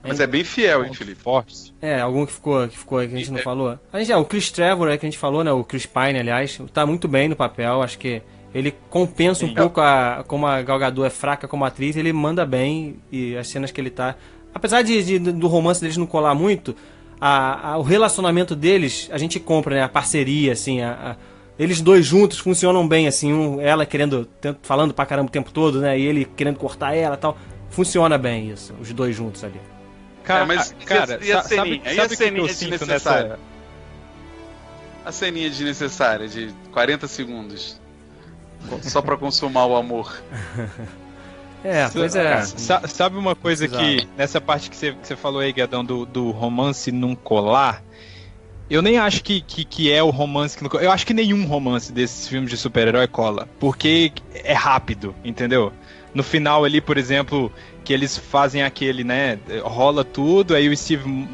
Mas é bem fiel, hein, Felipe? Forte. É, algum que ficou, que ficou aí que a gente não é. falou. A gente, é, o Chris Trevor, é, que a gente falou, né? O Chris Pine, aliás, tá muito bem no papel. Acho que ele compensa Sim. um pouco a, como a Gal Gadot é fraca como atriz. Ele manda bem e as cenas que ele tá... Apesar de, de do romance deles não colar muito, a, a, o relacionamento deles, a gente compra, né? A parceria, assim, a, eles dois juntos funcionam bem, assim, um, ela querendo, falando pra caramba o tempo todo, né? E ele querendo cortar ela tal. Funciona bem isso, os dois juntos ali. Cara, É, mas cara, e a sa- ceninha? sabe, E a sabe o que que ceninha eu sinto desnecessária? nessa... A ceninha desnecessária de 40 segundos. Só pra consumar o amor. É, pois é. Cara, sa- sabe uma coisa Precisava. que, nessa parte que você, que você falou aí, Guedão, do, do romance não colar, eu nem acho que, que, que é o romance que não. Eu acho que nenhum romance desses filmes de super-herói cola, porque é rápido, entendeu? No final ali, por exemplo, que eles fazem aquele, né, rola tudo, aí o Steve...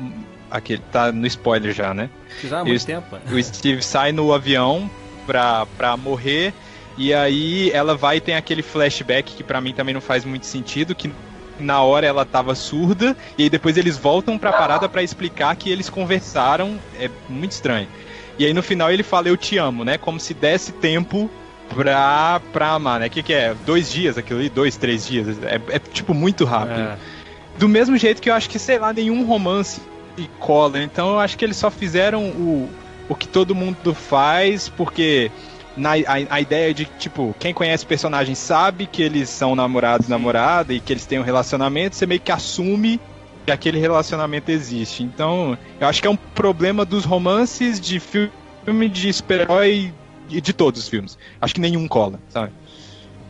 Aquele, tá no spoiler já, né? Já há muito Isso. tempo. o Steve sai no avião pra, pra morrer. E aí ela vai e tem aquele flashback que pra mim também não faz muito sentido, que na hora ela tava surda, e aí depois eles voltam pra parada pra explicar que eles conversaram, é muito estranho. E aí no final ele fala eu te amo, né? Como se desse tempo pra, pra amar, né? O que, que é? Dois dias aquilo ali? Dois, três dias? É, é tipo muito rápido. É. Do mesmo jeito que eu acho que, sei lá, nenhum romance cola. Então eu acho que eles só fizeram o, o que todo mundo faz, porque na, a, a ideia de, tipo, quem conhece o personagem sabe que eles são namorados namorada e que eles têm um relacionamento, você meio que assume que aquele relacionamento existe. Então, eu acho que é um problema dos romances de filme de super-herói e de todos os filmes. Acho que nenhum cola, sabe?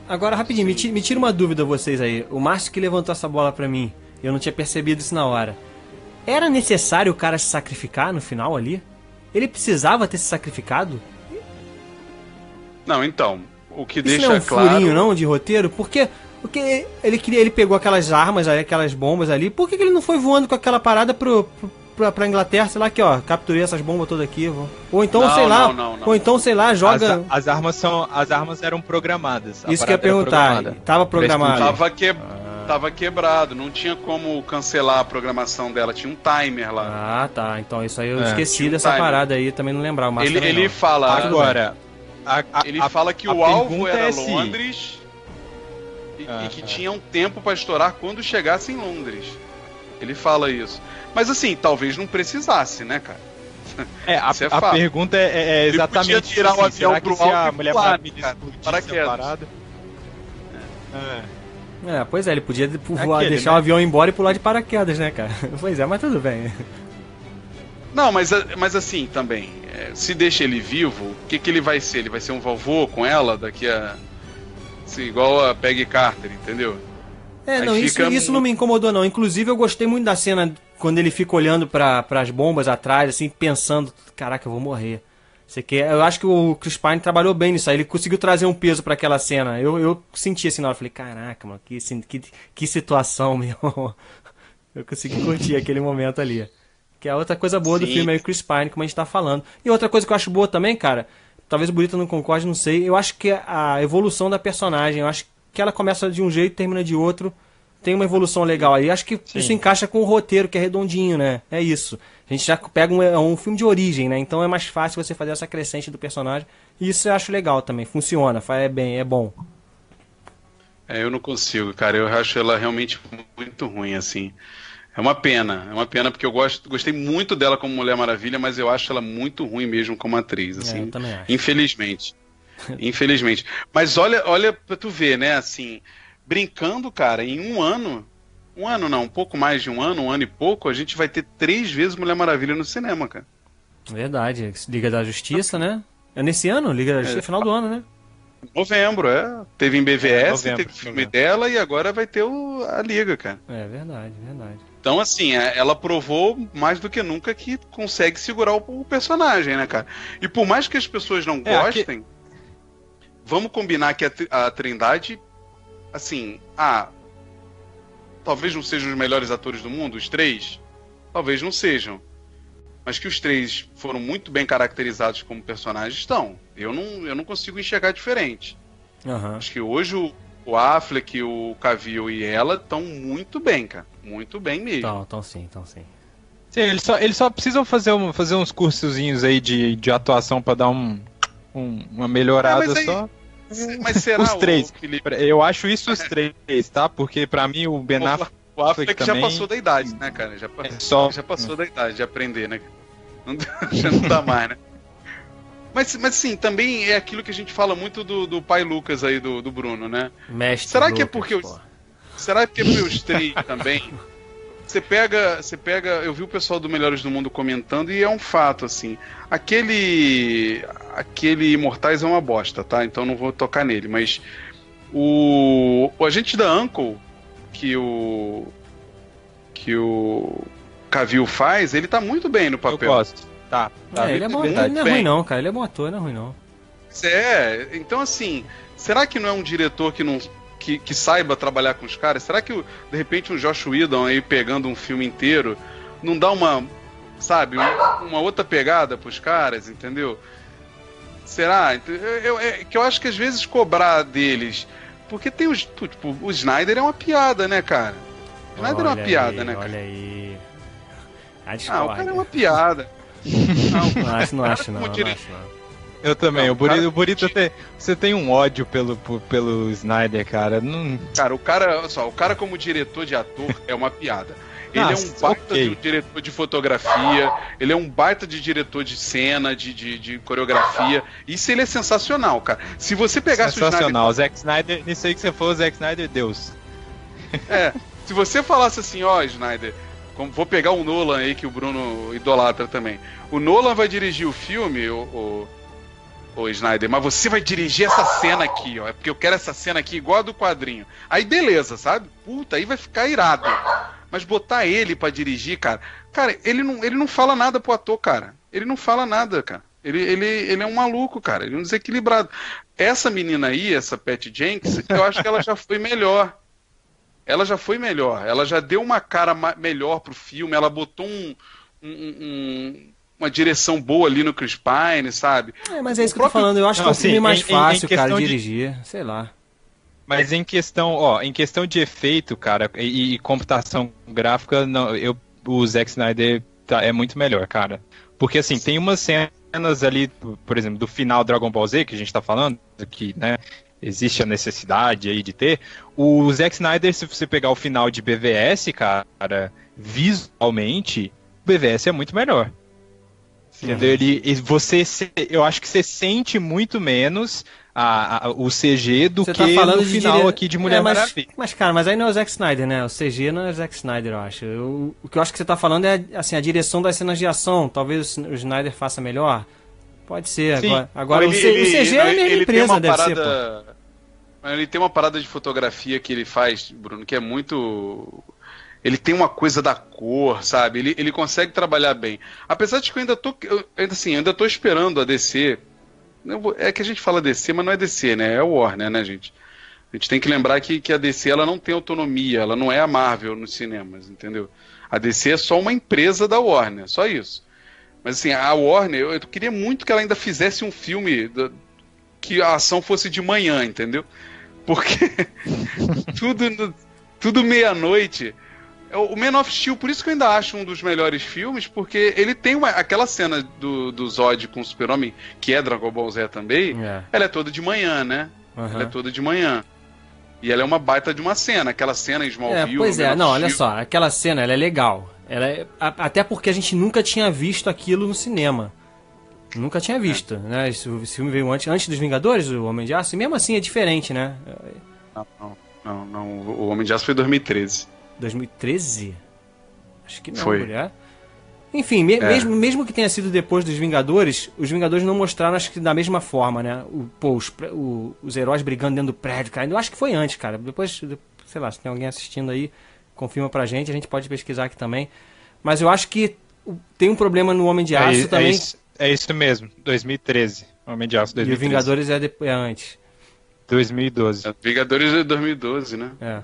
Agora, rapidinho, me tira, me tira uma dúvida vocês aí. O Márcio que levantou essa bola pra mim, eu não tinha percebido isso na hora. Era necessário o cara se sacrificar no final ali? Ele precisava ter se sacrificado? Não, então, o que Isso deixa não é um claro. furinho, não, de roteiro? Porque, porque ele queria, ele pegou aquelas armas, aquelas bombas ali. Por que, que ele não foi voando com aquela parada pro, pro, pra, pra Inglaterra? Sei lá, aqui, ó, capturei essas bombas todas aqui. vou- Ou então, Não, sei lá, não, não, não. ou então, sei lá, joga. As, as armas são, as armas eram programadas. Isso que eu ia perguntar. programada. Tava programado. Tava, que... Tava quebrado, não tinha como cancelar a programação dela, tinha um timer lá. Ah, tá. Então isso aí eu É. esqueci dessa Time. parada aí, também não lembrava. Ele ele não. fala. Agora, a- a- Ele a- fala que o alvo pergunta era é se- Londres e, Ah, e que ah. tinha um tempo pra estourar quando chegasse em Londres. Ele fala isso. Mas assim, talvez não precisasse, né, cara? É, a, é a pergunta é, é Ele exatamente podia tirar isso, o assim, avião será que pro se a alto e Mulher pular, cara, paraquedas. a. É. É, pois é, ele podia voar, Aquele, deixar né? o avião embora e pular de paraquedas, né, cara? Pois é, mas tudo bem. Não, mas, mas assim, também, é, se deixa ele vivo, o que, que ele vai ser? Ele vai ser um vovô com ela daqui a. assim, igual a Peggy Carter, entendeu? É, Aí não, isso, isso não me incomodou, não. Inclusive, eu gostei muito da cena quando ele fica olhando para as bombas atrás, assim, pensando: caraca, eu vou morrer. Você quer? Eu acho que o Chris Pine trabalhou bem nisso aí. Ele conseguiu trazer um peso para aquela cena. Eu, eu senti assim na hora. Falei: caraca, mano, que, que, que situação, meu. Eu consegui curtir aquele momento ali. Que é outra coisa boa do Sim. filme aí, o Chris Pine, como a gente tá falando. E outra coisa que eu acho boa também, cara, talvez o Burito não concorde, não sei. Eu acho que a evolução da personagem, eu acho que ela começa de um jeito e termina de outro. Tem uma evolução legal aí. Acho que isso encaixa com o roteiro, que é redondinho, né? É isso. A gente já pega um, é um filme de origem, né? Então é mais fácil você fazer essa crescente do personagem. E isso eu acho legal também. Funciona, é bem, é bom. É, eu não consigo, cara. Eu acho ela realmente muito ruim, assim. É uma pena, é uma pena porque eu gosto, gostei muito dela como Mulher Maravilha, mas eu acho ela muito ruim mesmo como atriz, É, assim. eu também acho. Infelizmente. Infelizmente. Mas olha, olha pra tu ver, né, assim, brincando, cara, em um ano, um ano não, um pouco mais de um ano, um ano e pouco, a gente vai ter três vezes Mulher Maravilha no cinema, cara. Verdade. Liga da Justiça, né? É nesse ano? Liga da Justiça, final do ano, né? Novembro, é. Teve em BVS, É, novembro, teve o filme novembro. dela e agora vai ter o, a Liga, cara. É verdade, verdade. Então, assim, é- ela provou mais do que nunca que consegue segurar o, o personagem, né, cara? E por mais que as pessoas não É, aqui- gostem, vamos combinar que a, a Trindade, assim, ah, talvez não sejam os melhores atores do mundo, os três, talvez não sejam. Mas que os três foram muito bem caracterizados como personagens, estão. Eu não, eu não consigo enxergar diferente. Aham. Acho que hoje o, o Affleck, o Cavill e ela estão muito bem, cara. Muito bem mesmo. Então, então sim, então sim. Sim, eles só, eles só precisam fazer, um, fazer uns cursozinhos aí de, de atuação pra dar um, um- uma melhorada É, aí- só. Mas será Os três. o Felipe? Eu acho isso os três, tá? Porque pra mim o Ben Affleck O Affleck já também- passou da idade, né, cara? Já, é só. já passou da idade de aprender, né? Não, já não dá mais, né? Mas, mas sim, também é aquilo que a gente fala muito do, do pai Lucas aí, do, do Bruno, né? Mestre Será que é porque eu- pô. Será que é porque os três também você pega, você pega, eu vi o pessoal do Melhores do Mundo comentando e é um fato assim. Aquele aquele Imortais é uma bosta, tá? Então não vou tocar nele, mas o, o agente da Uncle que o que o Cavill faz, ele tá muito bem no papel. Eu gosto. Tá. tá É, ele é bom, ele não é bem. ruim não, cara. Ele é bom ator, não é ruim não. É, então assim, será que não é um diretor que não que, que saiba trabalhar com os caras? Será que de repente um Josh Whedon aí pegando um filme inteiro não dá uma, sabe, um- uma outra pegada pros caras, entendeu? Será? Ent- Eu, eu- é que eu acho que às vezes cobrar deles, porque tem os, tipo, o Snyder é uma piada, né, cara? O Snyder é uma Olha piada, aí, né, cara? Olha aí. A Ah, o cara é uma piada. Não, Não acho, não cara acho não, não acho não. Eu também. Não, o Burito, cara- o Burito tem, você tem um ódio pelo, pelo Snyder, cara. Não, Cara, o cara, olha só, o cara como diretor de ator é uma piada. Ele é um Nossa, baita ok. de um diretor de fotografia, ele é um baita de diretor de cena, de, de, de coreografia. Isso ele é sensacional, cara. Se você pegasse o sensacional. O Zack Snyder, nisso aí que você falou, o Zack Snyder, Deus. Snyder. É, se você falasse assim, ó, Snyder, como, vou pegar o Nolan aí, que o Bruno idolatra também. O Nolan vai dirigir o filme, o, o, o Snyder, mas você vai dirigir essa cena aqui, ó. É porque eu quero essa cena aqui igual a do quadrinho. Aí beleza, sabe? Puta, aí vai ficar irado. Mas botar ele pra dirigir, cara. Cara, ele não, ele não fala nada pro ator, cara. Ele não fala nada, cara. Ele, ele, ele é um maluco, cara. Ele é um desequilibrado. Essa menina aí, essa Pat Jenks, eu acho que ela já foi melhor. Ela já foi melhor. Ela já deu uma cara melhor pro filme. Ela botou um, um- um- uma direção boa ali no Chris Pine, sabe? É, mas é isso O que eu tô próprio- falando. Eu acho que é Não, um filme assim, mais em- em- em fácil, cara, de- dirigir. Sei lá. Mas em questão, ó, em questão de efeito, cara, e, e computação gráfica, não, eu, o Zack Snyder tá- é muito melhor, cara. Porque assim, tem umas cenas ali, por exemplo, do final Dragon Ball Z, que a gente tá falando, que, né, existe a necessidade aí de ter. O Zack Snyder, se você pegar o final de BVS, cara, visualmente, o BVS é muito melhor. Entendeu? Ele, e você, eu acho que você sente muito menos a, a- o CG do Você que tá falando no final dire- aqui de Mulher É, mas, Maravilha. Mas, cara, mas aí não é o Zack Snyder, né? O CG não é o Zack Snyder, eu acho. Eu- o que eu acho que você tá falando é assim, a direção das cenas de ação. Talvez o Snyder faça melhor. Pode ser. Sim. Agora, agora Ele- o, C- ele- o CG é a mesma ele tem empresa, uma deve ser, pô. parada- Ele tem uma parada de fotografia que ele faz, Bruno, que é muito. Ele tem uma coisa da cor, sabe? Ele, ele consegue trabalhar bem. Apesar de que eu ainda tô. eu- ainda assim, eu ainda tô esperando a DC. É que a gente fala DC, mas não é DC, né? É Warner, né, gente? A gente tem que lembrar que, que a DC ela não tem autonomia, ela não é a Marvel nos cinemas, entendeu? A DC é só uma empresa da Warner, só isso. Mas assim, a Warner, eu, eu queria muito que ela ainda fizesse um filme da- que a ação fosse de manhã, entendeu? Porque tudo, tudo meia-noite. É O Man of Steel, por isso que eu ainda acho um dos melhores filmes, porque ele tem uma, aquela cena do, do Zod com o Super-Homem, que é Dragon Ball Z também, É. ela é toda de manhã, né? Aham. Ela é toda de manhã. E ela é uma baita de uma cena, aquela cena em É, Smallville. pois Man é, não, olha só, aquela cena, ela é legal. Ela é- a- até porque a gente nunca tinha visto aquilo no cinema. Nunca tinha visto, né? Esse, esse filme veio antes, antes dos Vingadores, o Homem de Aço, e mesmo assim é diferente, né? Não, não, não, não, o Homem de Aço foi 2013. 2013? Acho que não, Foi. mulher. Enfim, me- É. mesmo, mesmo que tenha sido depois dos Vingadores, os Vingadores não mostraram, acho que da mesma forma, né? O, pô, os, o- os heróis brigando dentro do prédio, cara. Eu acho que foi antes, cara. Depois, de- sei lá, se tem alguém assistindo aí, confirma pra gente, a gente pode pesquisar aqui também. Mas eu acho que tem um problema no Homem de É, Aço é também. isso, é isso mesmo, 2013. Homem de Aço e o 2013. Vingadores é, depois, é antes. 2012. Vingadores de 2012, né? É.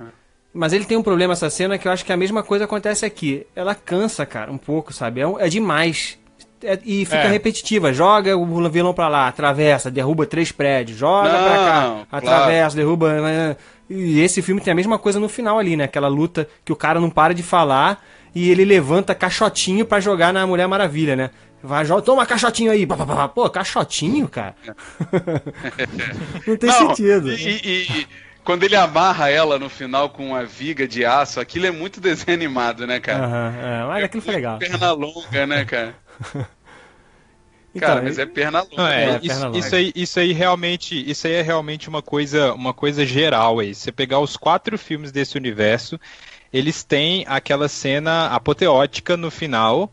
Mas ele tem um problema essa cena que eu acho que a mesma coisa acontece aqui. Ela cansa, cara, um pouco, sabe? É, um- é demais. É- e fica É. repetitiva. Joga o vilão pra lá, atravessa, derruba três prédios, joga Não, pra cá, claro. atravessa, derruba. né? E esse filme tem a mesma coisa no final ali, né? Aquela luta que o cara não para de falar e ele levanta caixotinho pra jogar na Mulher Maravilha, né? Vai, joga, toma caixotinho aí. Pô, caixotinho, cara. não tem Não, sentido. E, e- e quando ele amarra ela no final com uma viga de aço, aquilo é muito desenho animado, né, cara? Aham, é, mas aquilo foi legal. Perna longa, né, cara? Então, cara, mas é perna longa. Não, é, É, isso, perna longa. isso aí, isso aí realmente, isso aí é realmente uma coisa, uma coisa geral aí. Você pegar os quatro filmes desse universo, eles têm aquela cena apoteótica no final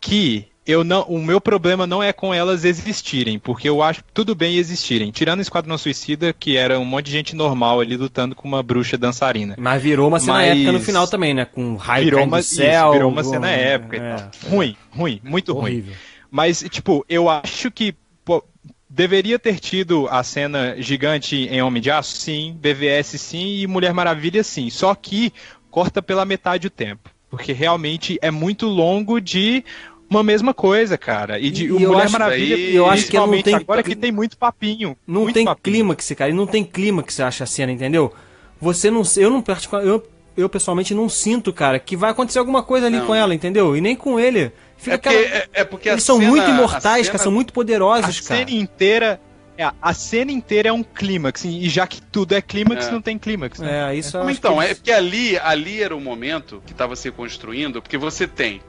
que eu não, o meu problema não é com elas existirem, porque eu acho tudo bem existirem. Tirando o Esquadrão Suicida, que era um monte de gente normal ali lutando com uma bruxa dançarina. Mas virou uma cena Mas- épica no final também, né? Com raio Virou uma, do céu. isso, virou uma cena épica é, e tal. Ruim, ruim, muito ruim. Mas, tipo, eu acho que pô, deveria ter tido a cena gigante em Homem de Aço, sim, BVS sim, e Mulher Maravilha sim. Só que corta pela metade o tempo. Porque realmente é muito longo de uma mesma coisa, cara. E de E o eu Mulher acho- Maravilha, e eu acho que não tem- agora que tem muito papinho. Não muito tem papinho. clímax, cara. E não tem clímax, você acha a cena, entendeu? Você não. Eu não particular- eu, eu pessoalmente não sinto, cara, que vai acontecer alguma coisa ali Não. com ela, entendeu? E nem com ele. Fica É porque, aquela- é, é porque a Eles são cena- muito a imortais, cena- cara, são muito A poderosos, cara. cena inteira. é, A cena inteira é um clímax, e já que tudo é clímax, É. não tem clímax. Né? É, isso acho então, que é porque ali, ali era o momento que estava se construindo, porque você tem.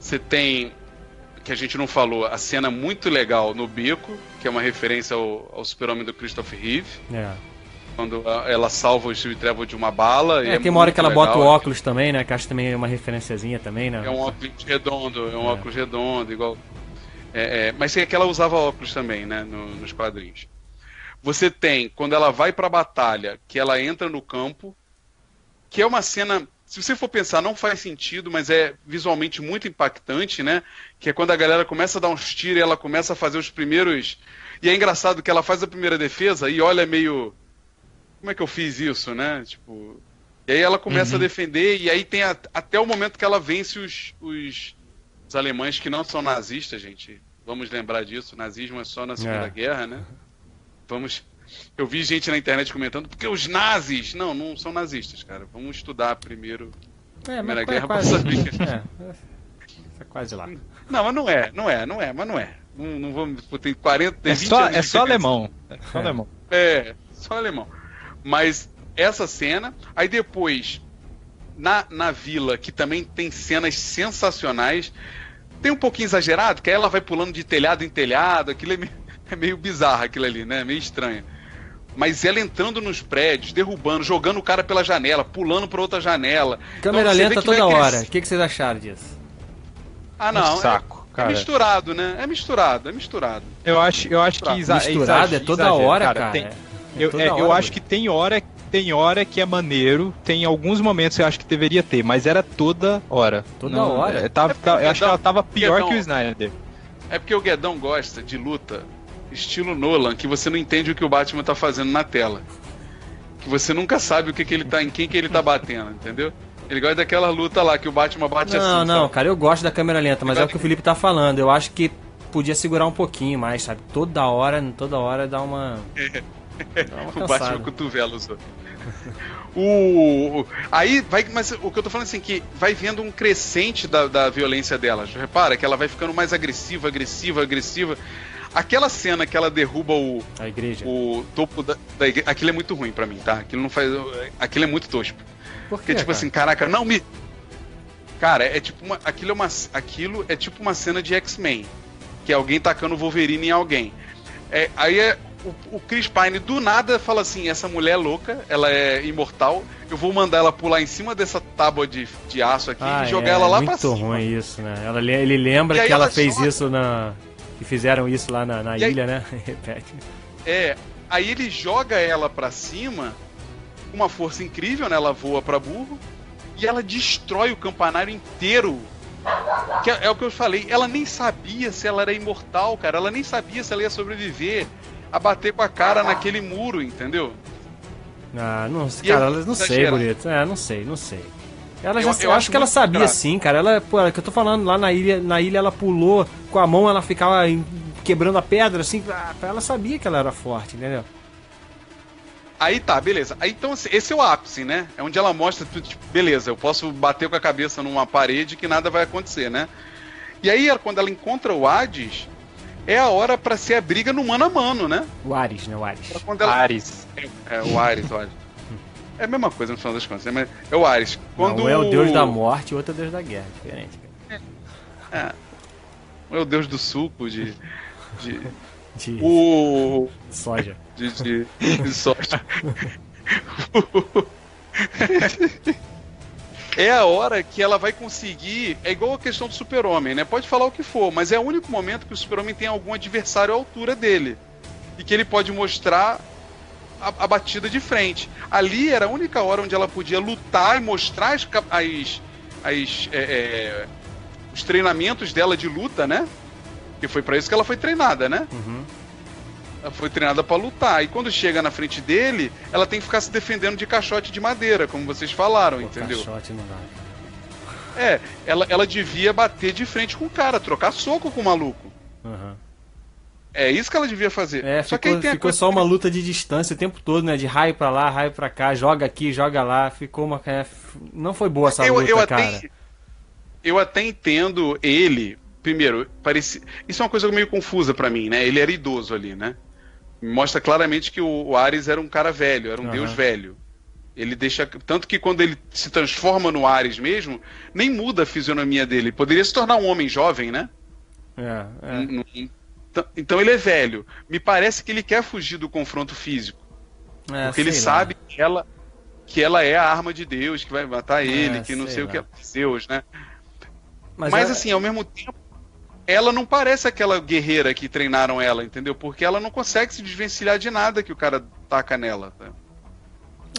Você tem. Que a gente não falou, a cena muito legal no beco, que é uma referência ao, ao super-homem do Christopher Reeve, É. quando ela salva o Steve Trevor de uma bala. e É, tem uma hora que ela bota o legal. óculos também, né? Que acho também é uma referenciazinha também, né? É um óculos redondo, é um É. óculos redondo, igual. É, é, mas é que ela usava óculos também, né, no- nos quadrinhos. Você tem, quando ela vai pra batalha, que ela entra no campo, que é uma cena, se você for pensar, não faz sentido, mas é visualmente muito impactante, né? Que é quando a galera começa a dar uns tiros e ela começa a fazer os primeiros. E é engraçado que ela faz a primeira defesa e olha meio. Como é que eu fiz isso, né? Tipo. E aí ela começa a defender, e aí tem a- até o momento que ela vence os, os, os alemães que não são nazistas, gente. Vamos lembrar disso, nazismo é só na Segunda É. Guerra, né? Vamos. Eu vi gente na internet comentando, porque os nazis. Não, não são nazistas, cara. Vamos estudar primeiro. É, Primeira mas Guerra é pra quase, saber. é, é, é quase lá. Não, mas não é, não é, não é, mas não é. Não, não vamos. Tem 40, tem É 20 só, anos é só alemão. É só É. alemão. É, só alemão. Mas essa cena, aí depois, na, na vila, que também tem cenas sensacionais, tem um pouquinho exagerado, que aí ela vai pulando de telhado em telhado, aquilo é meio, é meio bizarro aquilo ali, né? Meio estranho. Mas ela entrando nos prédios, derrubando, jogando o cara pela janela, pulando pra outra janela. Câmera Então, lenta toda hora. O que, que vocês acharam disso? Ah, não. Um saco, é, é cara. misturado, né? É misturado, é misturado. Eu acho, eu acho que exa Misturado é toda exagero, hora, cara. Tem- É eu é, eu hora, acho que tem hora, tem hora que é maneiro, tem alguns momentos que eu acho que deveria ter, mas era toda hora. Toda hora. é, tava- É tava- eu acho que ela tava pior Guedão- que o Snyder. É porque o Guedão gosta de luta estilo Nolan, que você não entende o que o Batman tá fazendo na tela. Que você nunca sabe o que, que ele tá, em quem que ele tá batendo, entendeu? Ele gosta daquela luta lá que o Batman bate Não, assim. não, sabe? cara, eu gosto da câmera lenta, mas é o que o Felipe tá falando. Eu acho que podia segurar um pouquinho mais, sabe? Toda hora, toda hora dá uma. Dá uma O Batman cotovelo usou. O, o- aí vai, mas o que eu tô falando assim que vai vendo um crescente da, da violência dela. Repara que ela vai ficando mais agressiva, agressiva, agressiva. Aquela cena que ela derruba o, A igreja. o topo da, da igreja, aquilo é muito ruim pra mim, tá? Aquilo não faz, aquilo é muito tosco. Por Porque tipo cara? assim, caraca, não me Cara, é tipo uma aquilo é uma aquilo é tipo uma cena de X-Men, que é alguém tacando Wolverine em alguém. É, aí é o, o Chris Pine do nada fala assim: essa mulher é louca, ela é imortal, eu vou mandar ela pular em cima dessa tábua de, de aço aqui Ah, e jogar é, ela lá muito pra cima. ruim isso, né? Ela, le- ele lembra que ela, ela fez joga. isso na. Que fizeram isso lá na, na E aí- ilha, né? Repete. É, aí ele joga ela pra cima com uma força incrível, né? Ela voa pra burro e ela destrói o campanário inteiro. Que é, é o que eu falei, ela nem sabia se ela era imortal, cara. Ela nem sabia se ela ia sobreviver a bater com a cara naquele muro, entendeu? Ah, não, cara, eu- ela- não sei, bonito. É, não sei, não sei. Ela Eu- já, eu eu, acho que ela sabia grave. sim, cara. Ela, pô, é que eu tô falando, lá na ilha, na ilha ela pulou com a mão, ela ficava em- quebrando a pedra, assim, ela sabia que ela era forte, entendeu? Aí tá, beleza. Aí então assim, esse é o ápice, né? É onde ela mostra tudo, tipo, beleza, eu posso bater com a cabeça numa parede que nada vai acontecer, né? E aí quando ela encontra o Hades, é a hora pra ser a briga no mano a mano, né? O Ares, né? O Ares. Ela Ares. É, o Ares, o Ares. É a mesma coisa no final das contas, né? mas é o Ares. Quando Um é o deus da morte e o outro é o deus da guerra. Diferente. cara. Um é o deus do suco, de. de De o. soja. de, de, de soja. é a hora que ela vai conseguir. É igual a questão do super-homem, né? Pode falar o que for, mas é o único momento que o super-homem tem algum adversário à altura dele. E que ele pode mostrar a, a, batida de frente. Ali era a única hora onde ela podia lutar e mostrar as, as, as é, é, os treinamentos dela de luta, né? Que foi para isso que ela foi treinada, né? Uhum. Ela foi treinada para lutar. E quando chega na frente dele, ela tem que ficar se defendendo de caixote de madeira, como vocês falaram, Pô, entendeu? Caixote não dá. É, ela, ela devia bater de frente com o cara, trocar soco com o maluco. Uhum. É isso que ela devia fazer. É, só ficou, que ficou coisa... só uma luta de distância o tempo todo, né? De raio pra lá, raio pra cá, joga aqui, joga lá. Ficou uma. É, não foi boa essa eu, luta, eu cara. Até, eu até entendo ele. Primeiro, parece, isso é uma coisa meio confusa para mim, né? Ele era idoso ali, né? Mostra claramente que o, o Ares era um cara velho, era um uhum. deus velho. Ele deixa. Tanto que quando ele se transforma no Ares mesmo, nem muda a fisionomia dele. Poderia se tornar um homem jovem, né? É, é. Então, então ele é velho. Me parece que ele quer fugir do confronto físico. É, porque ele lá. sabe que ela, que ela é a arma de Deus, que vai matar ele, é, que não sei, sei o que é Deus, né? Mas, Mas é... assim, ao mesmo tempo, ela não parece aquela guerreira que treinaram ela, entendeu? Porque ela não consegue se desvencilhar de nada que o cara taca nela. Tá?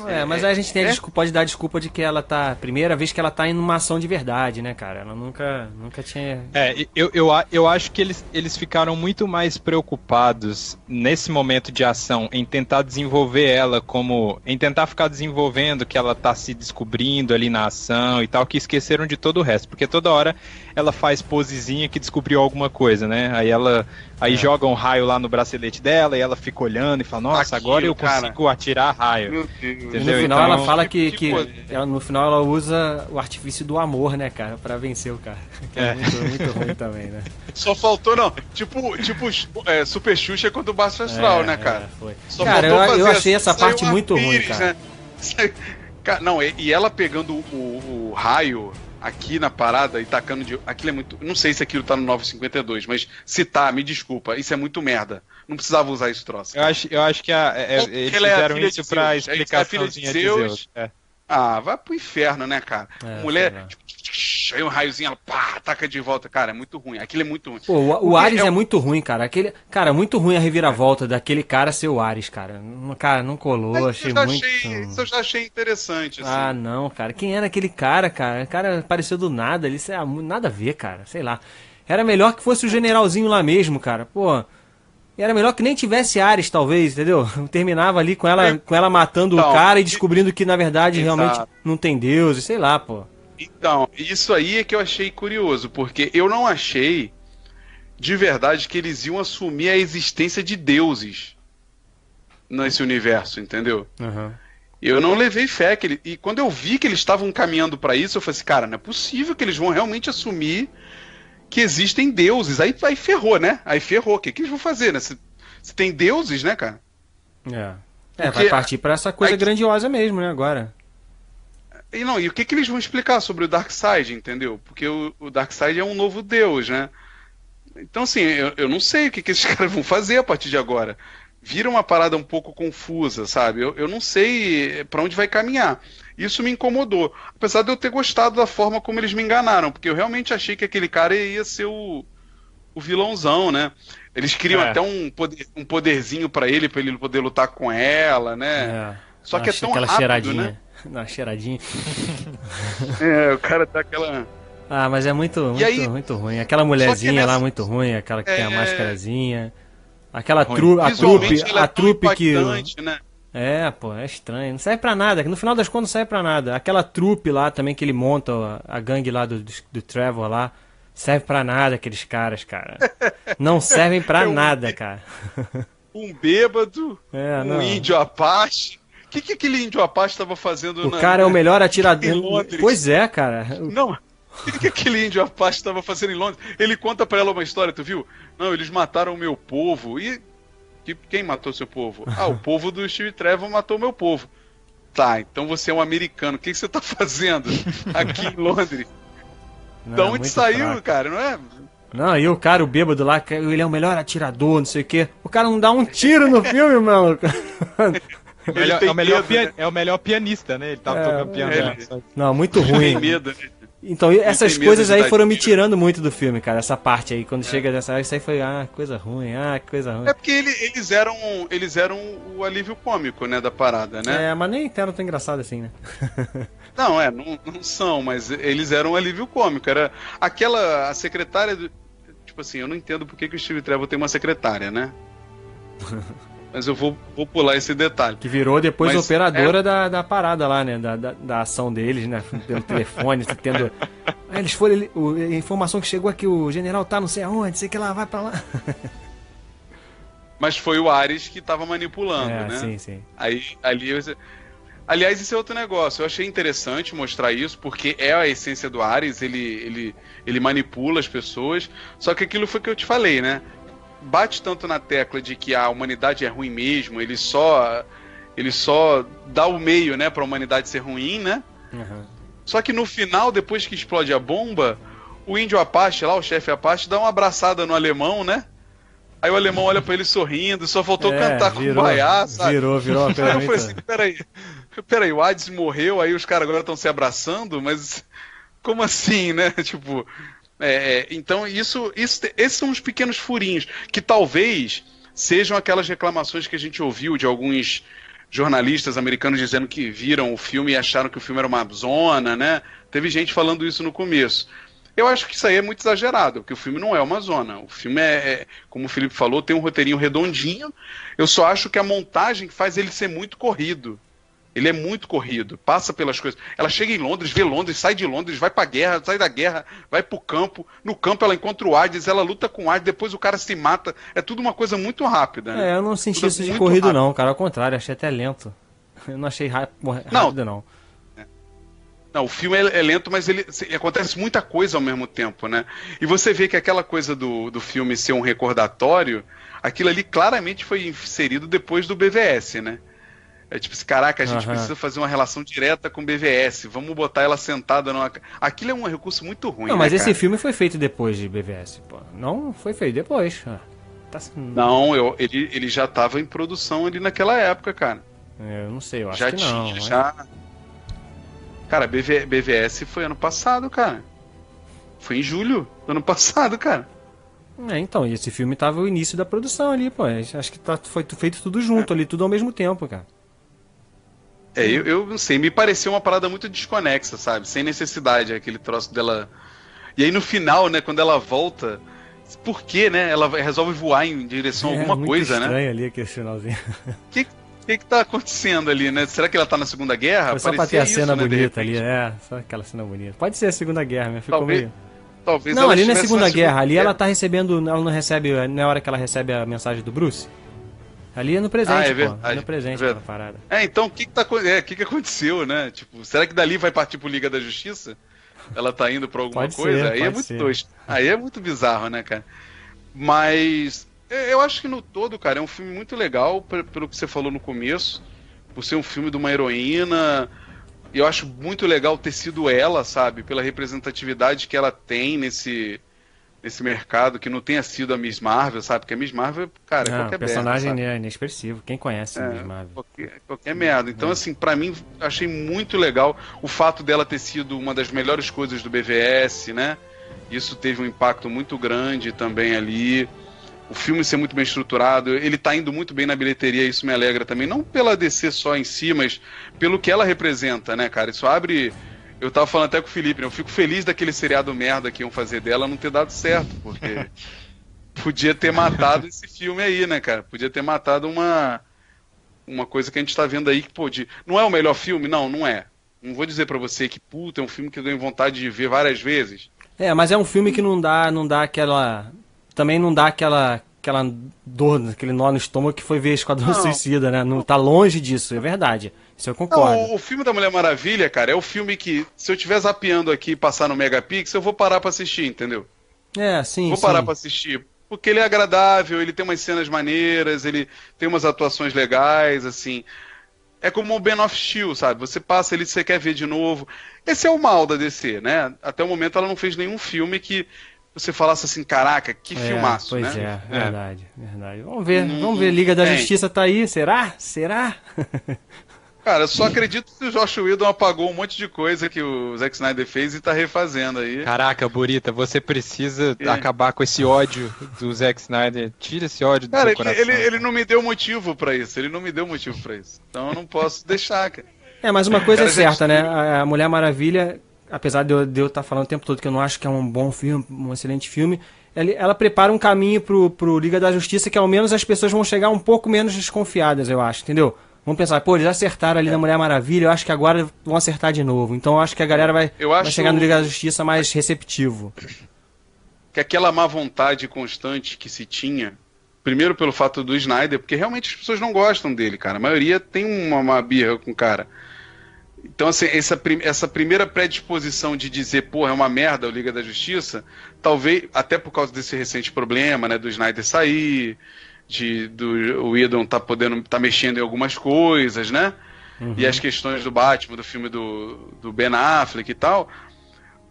É, mas aí a gente tem a é. desculpa, pode dar a desculpa de que ela tá. Primeira vez que ela tá em uma ação de verdade, né, cara? Ela nunca, nunca tinha. É, eu, eu, eu acho que eles, eles ficaram muito mais preocupados nesse momento de ação em tentar desenvolver ela como. em tentar ficar desenvolvendo que ela tá se descobrindo ali na ação e tal, que esqueceram de todo o resto. Porque toda hora ela faz posezinha que descobriu alguma coisa, né? Aí ela Aí é. joga um raio lá no bracelete dela e ela fica olhando e fala, nossa, Aquilo, agora eu cara. consigo atirar raio. Deus. No final então, ela fala que, que ela, no final ela usa o artifício do amor, né, cara, pra vencer o cara. Que é, é. Muito, muito ruim também, né? Só faltou, não. Tipo, tipo é, Super Xuxa contra o Baixo Astral, é, né, cara? É, Só cara, eu, eu achei essa parte muito ruim, cara. Né? Não, e ela pegando o, o raio aqui na parada e tacando de. Aquilo é muito. Não sei se aquilo tá no 952, mas se tá, me desculpa. Isso é muito merda. Não precisava usar esse troço. Eu acho, eu acho que a, é, é eles fizeram é isso pra explicaçãozinha é de Zeus. De Zeus. É. Ah, vai pro inferno, né, cara? É, Mulher, aí um raiozinho, ela pá, taca de volta. Cara, é muito ruim. Aquilo é muito ruim. Pô, o, o Ares é, é, muito ruim, cara. Aquele, cara, muito ruim a reviravolta daquele cara ser o Ares, cara. Cara, não colou, Mas achei muito. Achei, isso eu já achei interessante, assim. Ah, não, cara. Quem era aquele cara, cara? O cara apareceu do nada ali, é nada a ver, cara. Sei lá. Era melhor que fosse o generalzinho lá mesmo, cara. Pô. Era melhor que nem tivesse Ares, talvez, entendeu? Terminava ali com ela, com ela matando então, o cara e descobrindo que, na verdade, exato. realmente não tem Deus, sei lá, pô. Então, isso aí é que eu achei curioso, porque eu não achei de verdade que eles iam assumir a existência de deuses nesse universo, entendeu? Uhum. Eu não levei fé que ele... E quando eu vi que eles estavam caminhando para isso, eu falei assim, cara, não é possível que eles vão realmente assumir que existem deuses. Aí, aí ferrou, né? Aí ferrou. O que, que eles vão fazer, né? Se, se tem deuses, né, cara? É. É, vai partir para essa coisa aí, grandiosa mesmo, né, agora. E não, e o que, que eles vão explicar sobre o Darkseid, entendeu? Porque o, o Darkseid é um novo deus, né? Então, assim, eu, eu não sei o que, que esses caras vão fazer a partir de agora. Vira uma parada um pouco confusa, sabe? Eu, eu não sei para onde vai caminhar. Isso me incomodou. Apesar de eu ter gostado da forma como eles me enganaram, porque eu realmente achei que aquele cara ia ser o, o vilãozão, né? Eles criam é. até um, poder, um poderzinho para ele, para ele poder lutar com ela, né? É. Só que é tão aquela rápido, cheiradinha. né? Uma cheiradinha. é, o cara tá aquela. Ah, mas é muito, muito, aí, muito ruim. Aquela mulherzinha nessa... lá muito ruim, aquela que é... tem a é. máscarazinha. Aquela tru, a trupe, a é trupe que. Né? É, pô, é estranho. Não serve pra nada. No final das contas não serve pra nada. Aquela trupe lá também que ele monta, a, gangue lá do, do, do Trevor lá. Serve pra nada aqueles caras, cara. Não servem pra é um, nada, cara. Um bêbado, é, um não. índio apache. O que, que aquele índio apache estava fazendo O na, cara é o melhor atirador. Pois é, cara. Não, o que aquele índio Apache estava fazendo em Londres? Ele conta para ela uma história, tu viu? Não, eles mataram o meu povo. E que, quem matou seu povo? Ah, o povo do Steve Trevor matou meu povo. Tá, então você é um americano. O que, que você tá fazendo aqui em Londres? Não, da onde saiu, fraco. cara, não é? Não, e o cara, o bêbado lá, ele é o melhor atirador, não sei o quê. O cara não dá um tiro no filme, maluco. É o melhor, é o melhor, medo, né? é o melhor pianista, né? Ele tava é, tocando piano. Ele... Não, muito ruim. Tem medo, né? Então, essas coisas aí foram me tirando muito do filme, cara. Essa parte aí, quando é. chega dessa isso aí foi, ah, coisa ruim, ah, coisa ruim. É porque ele, eles eram eles eram o alívio cômico, né, da parada, né? É, mas nem eram tão engraçado assim, né? não, é, não, não são, mas eles eram um alívio cômico. Era aquela, a secretária, do, tipo assim, eu não entendo por que, que o Steve Trevor tem uma secretária, né? Mas eu vou, vou pular esse detalhe. Que virou depois Mas operadora é... da, da parada lá, né? Da, da, da, ação deles, né? Pelo telefone, tendo. Aí eles foram. O, a informação que chegou aqui, o general tá não sei aonde, sei que lá, vai pra lá. Mas foi o Ares que tava manipulando, é, né? Sim, sim. Aí ali. Aliás, isso é outro negócio. Eu achei interessante mostrar isso, porque é a essência do Ares, ele, ele, ele manipula as pessoas. Só que aquilo foi que eu te falei, né? Bate tanto na tecla de que a humanidade é ruim mesmo, ele só ele só dá o meio, né, para a humanidade ser ruim, né? Uhum. Só que no final, depois que explode a bomba, o índio Apache lá, o chefe Apache, dá uma abraçada no alemão, né? Aí o alemão olha para ele sorrindo, só faltou é, cantar virou, com o Baiá, sabe? Virou, virou uma Aí eu falei assim, peraí, peraí, o Hades morreu, aí os caras agora estão se abraçando, mas como assim, né? Tipo, é, é, então, isso, isso, esses são os pequenos furinhos que talvez sejam aquelas reclamações que a gente ouviu de alguns jornalistas americanos dizendo que viram o filme e acharam que o filme era uma zona, né? Teve gente falando isso no começo. Eu acho que isso aí é muito exagerado, porque o filme não é uma zona. O filme é, é, como o Felipe falou, tem um roteirinho redondinho. Eu só acho que a montagem faz ele ser muito corrido. Ele é muito corrido, passa pelas coisas. Ela chega em Londres, vê Londres, sai de Londres, vai pra guerra, sai da guerra, vai pro campo. No campo ela encontra o Hades, ela luta com o Hades, depois o cara se mata. É tudo uma coisa muito rápida. Né? É, eu não senti tudo isso de corrido, rápido. não, cara. Ao contrário, achei até lento. Eu não achei rápido, não. não. É. Não, o filme é, é, lento, mas ele acontece muita coisa ao mesmo tempo, né? E você vê que aquela coisa do, do filme ser um recordatório, aquilo ali claramente foi inserido depois do BVS, né? É tipo assim, caraca, a gente uhum. precisa fazer uma relação direta com o BVS. Vamos botar ela sentada numa. Aquilo é um recurso muito ruim. Não, mas né, esse cara? filme foi feito depois de BVS, pô. Não foi feito depois. Tá... Não, eu, ele, ele já estava em produção ali naquela época, cara. É, eu não sei, eu acho já que tinha, não. Já. Cara, BV, BVS foi ano passado, cara. Foi em julho do ano passado, cara. É, então, e esse filme tava o início da produção ali, pô. Acho que tá, foi feito tudo junto é. ali, tudo ao mesmo tempo, cara. É, eu, eu não sei, me pareceu uma parada muito desconexa, sabe? Sem necessidade, aquele troço dela. E aí no final, né, quando ela volta, por que, né? Ela resolve voar em direção a é, alguma muito coisa, né? estranho ali aquele finalzinho. O que, que que tá acontecendo ali, né? Será que ela tá na Segunda Guerra? Foi só pra ter a cena isso, né, bonita ali, é, só aquela cena bonita. Pode ser a Segunda Guerra, mas ficou talvez, meio... Talvez não, ali na Segunda Guerra, ali ela tá recebendo, ela não recebe, não é hora que ela recebe a mensagem do Bruce? Ali é no presente, ah, é verdade, pô. É no presente é parada. É, então o que que, tá, é, que que aconteceu, né? Tipo, será que dali vai partir pro Liga da Justiça? Ela tá indo pra alguma pode coisa? Ser, Aí é muito doido. Aí é muito bizarro, né, cara? Mas eu acho que no todo, cara, é um filme muito legal, pelo que você falou no começo, por ser um filme de uma heroína. Eu acho muito legal ter sido ela, sabe? Pela representatividade que ela tem nesse, nesse mercado que não tenha sido a Miss Marvel, sabe? Porque a Miss Marvel, cara, é qualquer personagem merda, é inexpressivo. Quem conhece é, a Miss Marvel? Qualquer, qualquer merda. Então, é. assim, para mim, achei muito legal o fato dela ter sido uma das melhores coisas do BVS, né? Isso teve um impacto muito grande também ali. O filme ser muito bem estruturado, ele tá indo muito bem na bilheteria, isso me alegra também. Não pela DC só em si, mas pelo que ela representa, né, cara? Isso abre eu tava falando até com o Felipe, né? Eu fico feliz daquele seriado merda que iam fazer dela não ter dado certo, porque podia ter matado esse filme aí, né, cara? Podia ter matado uma uma coisa que a gente tá vendo aí que pode. Não é o melhor filme? Não, não é. Não vou dizer para você que puta, é um filme que eu tenho vontade de ver várias vezes. É, mas é um filme que não dá, não dá aquela também não dá aquela aquela dor, aquele nó no estômago que foi ver Esquadrão não. Suicida, né? Não tá longe disso, é verdade. Isso eu concordo. Não, o filme da Mulher Maravilha, cara, é o filme que, se eu estiver zapeando aqui e passar no Megapix, eu vou parar pra assistir, entendeu? É, sim. Vou sim. parar pra assistir. Porque ele é agradável, ele tem umas cenas maneiras, ele tem umas atuações legais, assim. É como o Ben of Steel, sabe? Você passa ele, você quer ver de novo. Esse é o mal da DC, né? Até o momento ela não fez nenhum filme que você falasse assim, caraca, que É, filmaço, pois né? é, verdade, verdade. Vamos ver, Não- vamos ver. Liga da tem. Justiça tá aí, será? Será? Cara, eu só acredito que o Josh Whedon apagou um monte de coisa que o Zack Snyder fez e tá refazendo aí. Caraca, Burita, você precisa É. acabar com esse ódio do Zack Snyder. Tira esse ódio do Cara, seu ele, coração. ele, ele não me deu motivo pra isso. Ele não me deu motivo pra isso. Então eu não posso deixar, cara. É, mas uma coisa é Cara, gente, certa, né? A Mulher Maravilha, apesar de eu estar falando o tempo todo que eu não acho que é um bom filme, um excelente filme, ela prepara um caminho pro, pro Liga da Justiça que ao menos as pessoas vão chegar um pouco menos desconfiadas, eu acho, entendeu? Vamos pensar, pô, eles acertaram ali na Mulher Maravilha, eu acho que agora vão acertar de novo. Então eu acho que a galera vai, Eu vai chegar no Liga da Justiça mais receptivo. Que aquela má vontade constante que se tinha, primeiro pelo fato do Snyder, porque realmente as pessoas não gostam dele, cara. A maioria tem uma, uma birra com o cara. Então, assim, essa, prim- essa primeira predisposição de dizer, porra, é uma merda o Liga da Justiça, talvez, até por causa desse recente problema, né, do Snyder sair, de, do o Whedon tá podendo, tá mexendo em algumas coisas, né? E as questões do Batman, do filme do, do Ben Affleck e tal.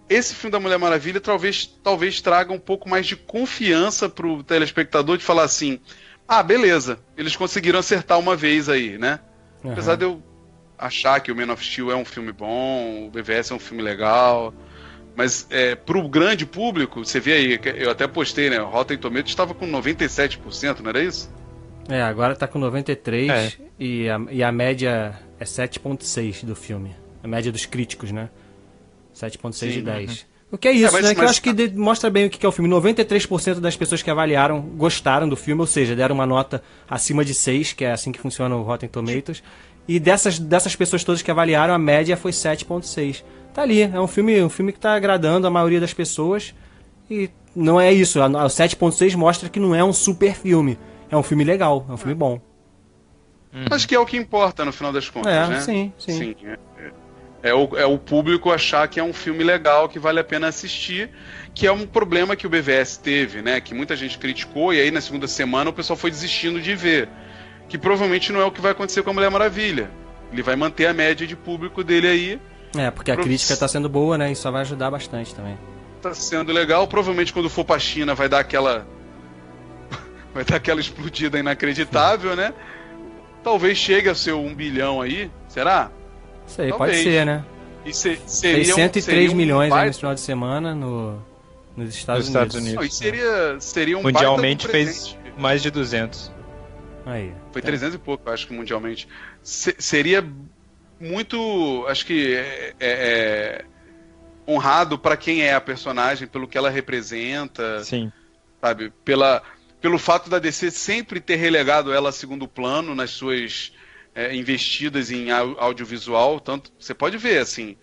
Esse filme da Mulher Maravilha talvez, talvez traga um pouco mais de confiança pro telespectador de falar assim: ah, beleza, eles conseguiram acertar uma vez aí, né? Apesar de eu achar que o Man of Steel é um filme bom, o BVS é um filme legal, mas é, pro grande público, você vê aí, eu até postei, né? O Rotten Tomatoes estava com 97%, não era isso? É, agora tá com 93 É. e, a, e a média é 7.6 do filme. A média dos críticos, né? 7.6 de Sim. 10. O que é isso, É, mas- né? Que eu mas- acho que de- mostra bem o que que é o filme. 93% das pessoas que avaliaram gostaram do filme, ou seja, deram uma nota acima de 6, que é assim que funciona o Rotten Tomatoes. E dessas, dessas pessoas todas que avaliaram, a média foi 7.6. Tá ali, é um filme, um filme que tá agradando a maioria das pessoas. E não é isso, a, a 7.6 mostra que não é um super filme. É um filme legal, é um filme bom. Acho que é o que importa no final das contas, É, né? sim, sim. é, é- é o, é o público achar que é um filme legal, que vale a pena assistir, que é um problema que o BVS teve, né? Que muita gente criticou e aí na segunda semana o pessoal foi desistindo de ver. Que provavelmente não é o que vai acontecer com a Mulher Maravilha. Ele vai manter a média de público dele aí, É, porque a Pro- crítica tá sendo boa, né? E só vai ajudar bastante também. tá sendo legal. Provavelmente quando for pra China vai dar aquela. vai dar aquela explodida inacreditável, né? Talvez chegue a ser um bilhão aí. Será? Isso aí, Talvez. pode ser, né? E se, seria Fez um- 103 seria um milhões aí baita- nesse final de semana no, nos Estados, Nos Estados Unidos. Não, Unidos. e seria, seria um Mundialmente fez mais de 200. Aí. Foi 300 e pouco, eu acho que mundialmente. Se- seria muito, acho que é, é- é honrado pra quem é a personagem, pelo que ela representa, Sim. sabe? Pela, pelo fato da DC sempre ter relegado ela a segundo plano nas suas é, investidas em au- audiovisual. Tanto você pode ver assim,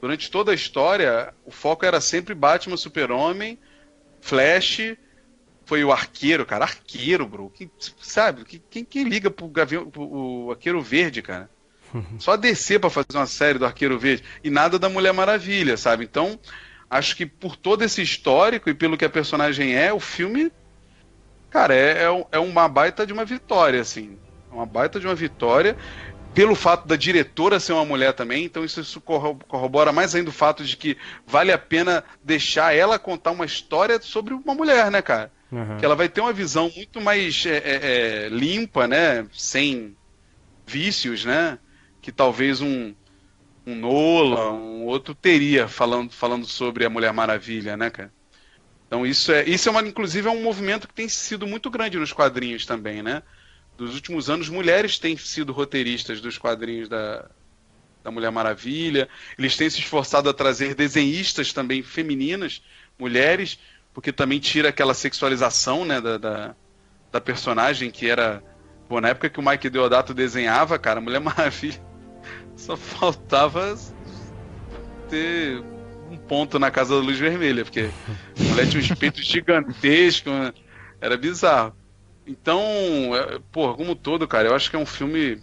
durante toda a história, o foco era sempre Batman, Super-Homem, Flash. Foi o arqueiro, cara. Arqueiro, bro. Quem, sabe? Quem, quem, quem liga pro, gavião, pro o arqueiro verde, cara? Só descer pra fazer uma série do Arqueiro Verde. E nada da Mulher Maravilha, sabe? Então, acho que por todo esse histórico e pelo que a personagem é, o filme. Cara, é, é, é uma baita de uma vitória, assim. Uma baita de uma vitória. Pelo fato da diretora ser uma mulher também, então isso, isso corro- corrobora mais ainda o fato de que vale a pena deixar ela contar uma história sobre uma mulher, né, cara? Uhum. que ela vai ter uma visão muito mais é, é, é, limpa, né? Sem vícios, né? Que talvez um, um Nola, um outro teria falando, falando sobre a Mulher Maravilha, né, cara? Então isso é, isso é uma, inclusive é um movimento que tem sido muito grande nos quadrinhos também, né? Dos últimos anos, mulheres têm sido roteiristas dos quadrinhos da, da Mulher Maravilha. Eles têm se esforçado a trazer desenhistas também femininas, mulheres, porque também tira aquela sexualização né, da, da, da personagem que era. Pô, na época que o Mike Deodato desenhava, cara, Mulher Maravilha só faltava ter um ponto na casa da luz vermelha, porque a mulher tinha uns peitos gigantescos, né? era bizarro. Então, é, pô, como todo, cara, eu acho que é um filme.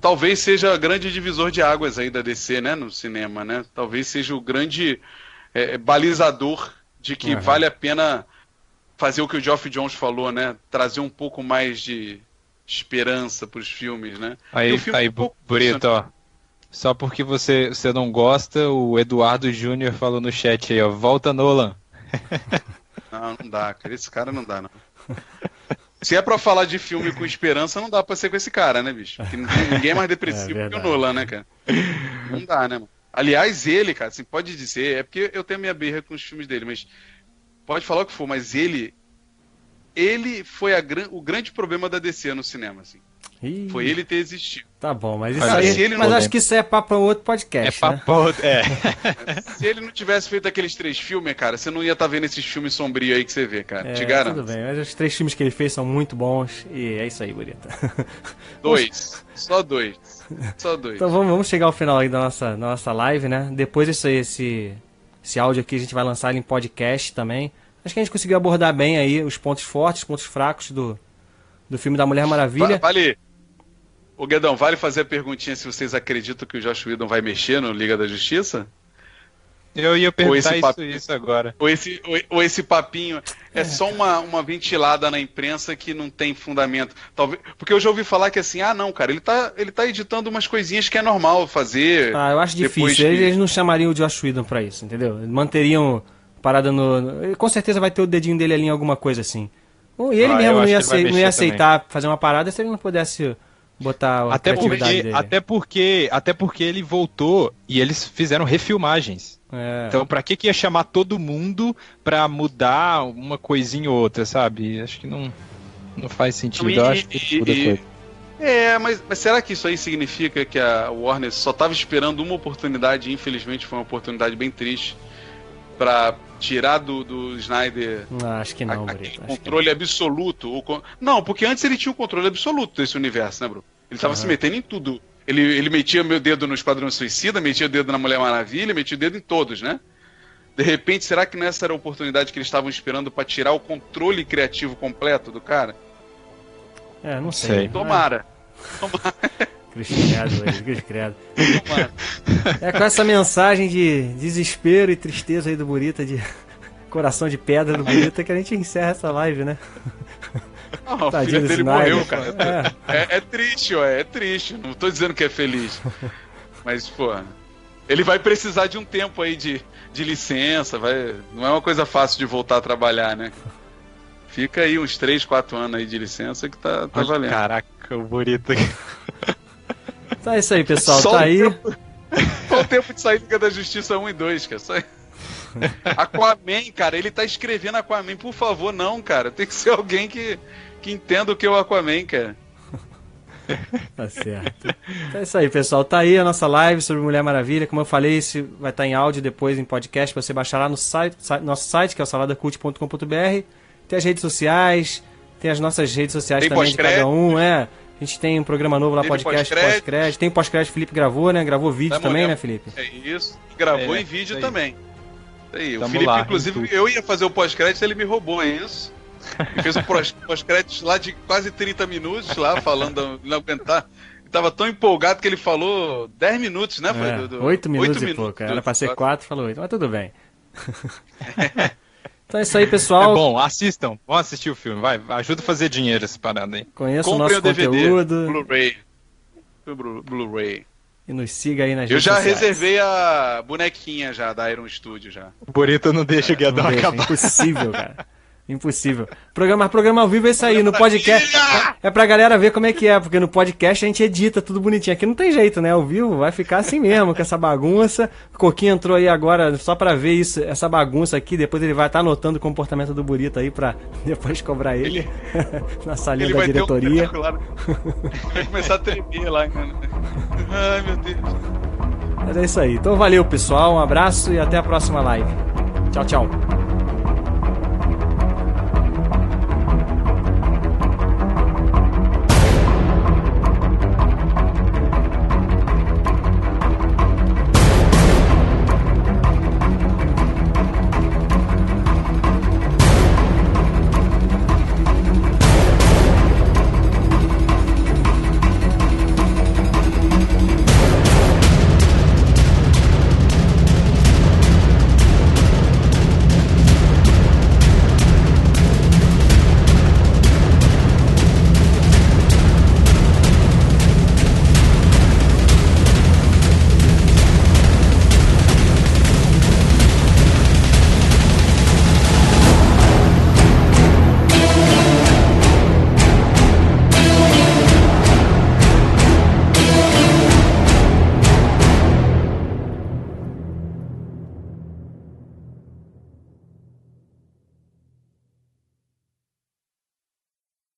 Talvez seja o grande divisor de águas aí da DC, né, no cinema, né? Talvez seja o grande é, balizador de que Uhum. vale a pena fazer o que o Geoff Jones falou, né? Trazer um pouco mais de esperança para os filmes, né? Aí, filme aí é um Burito, ó. Só porque você, você não gosta, o Eduardo Júnior falou no chat aí, ó. Volta Nolan. Não, não dá, cara. Esse cara não dá, não. Se é pra falar de filme com esperança, não dá pra ser com esse cara, né, bicho? Porque ninguém é mais depressivo é que o Nolan, né, cara? Não dá, né, mano? Aliás, ele, cara, assim, pode dizer, é porque eu tenho minha birra com os filmes dele, mas pode falar o que for, mas ele ele foi a, o grande problema da DC no cinema, assim. Ih, foi ele ter existido. Tá bom, mas isso aí, mas não... acho que isso é papo para outro podcast. É papo né? outro, é. Se ele não tivesse feito aqueles três filmes, cara, você não ia estar tá vendo esses filmes sombrios aí que você vê, cara. É, Te garanto. Tudo bem, mas os três filmes que ele fez são muito bons e é isso aí, bonita. Dois. Só dois. Só dois. Então vamos, vamos chegar ao final aí da nossa, da nossa live, né? Depois disso aí, esse, esse áudio aqui a gente vai lançar ele em podcast também. Acho que a gente conseguiu abordar bem aí os pontos fortes, os pontos fracos do, do filme da Mulher Maravilha. Vale, Ô Guedão, vale fazer a perguntinha se vocês acreditam que o Josh Whedon vai mexer no Liga da Justiça? Eu ia perguntar isso, isso, agora. Ou esse, ou, ou esse papinho é, é só uma, uma ventilada na imprensa que não tem fundamento. Talvez, porque eu já ouvi falar que assim, ah não, cara, ele tá, ele tá editando umas coisinhas que é normal fazer. Ah, eu acho difícil. Que... Eles não chamariam o Josh Whedon pra isso, entendeu? Manteriam parada no. Com certeza vai ter o dedinho dele ali em alguma coisa assim. E ele ah, mesmo não ia, não ia aceitar também. fazer uma parada se ele não pudesse botar a até porque, dele. Até porque, até porque ele voltou e eles fizeram refilmagens. É. Então, pra que, que ia chamar todo mundo pra mudar uma coisinha ou outra, sabe? Acho que não, não faz sentido. E, Eu acho que e, É, mas, mas será que isso aí significa que a Warner só estava esperando uma oportunidade e infelizmente foi uma oportunidade bem triste para tirar do, do Snyder não, acho que não, a, controle absoluto? Ou, não, porque antes ele tinha o controle absoluto desse universo, né, Bruno? Ele tava uhum. se metendo em tudo. Ele, ele metia meu dedo no Esquadrão Suicida, metia o dedo na Mulher Maravilha, metia o dedo em todos, né? De repente, será que nessa era a oportunidade que eles estavam esperando para tirar o controle criativo completo do cara? É, não sei. Tomara. É. Tomara. É com essa mensagem de desespero e tristeza aí do Burita, de coração de pedra do Burita, que a gente encerra essa live, né? Não, a filha dele morreu, cara. É. É, é triste, ó, é triste. Não tô dizendo que é feliz. Mas, pô, ele vai precisar de um tempo aí de, de licença, vai, não é uma coisa fácil de voltar a trabalhar, né? Fica aí uns 3, 4 anos aí de licença que tá, tá valendo. Caraca, o bonito. Tá isso aí, pessoal. Só tá aí. Tempo... Só o tempo de sair Liga da Justiça 1 e 2, cara. Só... Aquaman, cara, ele tá escrevendo Aquaman. Por favor, não, cara. Tem que ser alguém que, que entenda o que é o Aquaman, cara. tá certo. Então é isso aí, pessoal. Tá aí a nossa live sobre Mulher Maravilha. Como eu falei, isso vai estar tá em áudio depois em podcast pra você baixar lá no site, nosso site, que é o saladacult.com.br. Tem as redes sociais, tem as nossas redes sociais tem também de cada um, é. A gente tem um programa novo lá, podcast pós-crédito. Tem pós-crédito, Felipe gravou, né? Gravou vídeo Tamo também, né, Felipe? É isso. Gravou é, em vídeo também. Aí, o Felipe, lá, inclusive, eu ia fazer o pós-crédito, ele me roubou, é isso? Ele fez um pós-crédito lá de quase 30 minutos, lá, falando, não aguentar. tava tão empolgado que ele falou 10 minutos, né? É, do, do, 8 minutos 8 e minutos, pouco. Era pra ser 4, falou 8, mas tudo bem. Então é isso aí, pessoal. É bom, assistam. Vão assistir o filme. Vai, ajuda a fazer dinheiro essa parada aí. Conheça o nosso o conteúdo. Blu-ray. Blu-ray. E nos siga aí nas Eu já sociais. reservei a bonequinha já da Iron Studio já. O Burito não deixa é, o Guedão acabar. Impossível, cara. Impossível. Programa, programa ao vivo é isso aí. No podcast. É pra galera ver como é que é, porque no podcast a gente edita tudo bonitinho. Aqui não tem jeito, né? Ao vivo vai ficar assim mesmo, com essa bagunça. O Coquinho entrou aí agora só pra ver isso, essa bagunça aqui. Depois ele vai estar tá anotando o comportamento do Burito aí pra depois cobrar ele, ele... na salinha ele da diretoria. Um... vai começar a tremer lá, cara. Ai, meu Deus. Mas é isso aí. Então valeu, pessoal. Um abraço e até a próxima live. Tchau, tchau.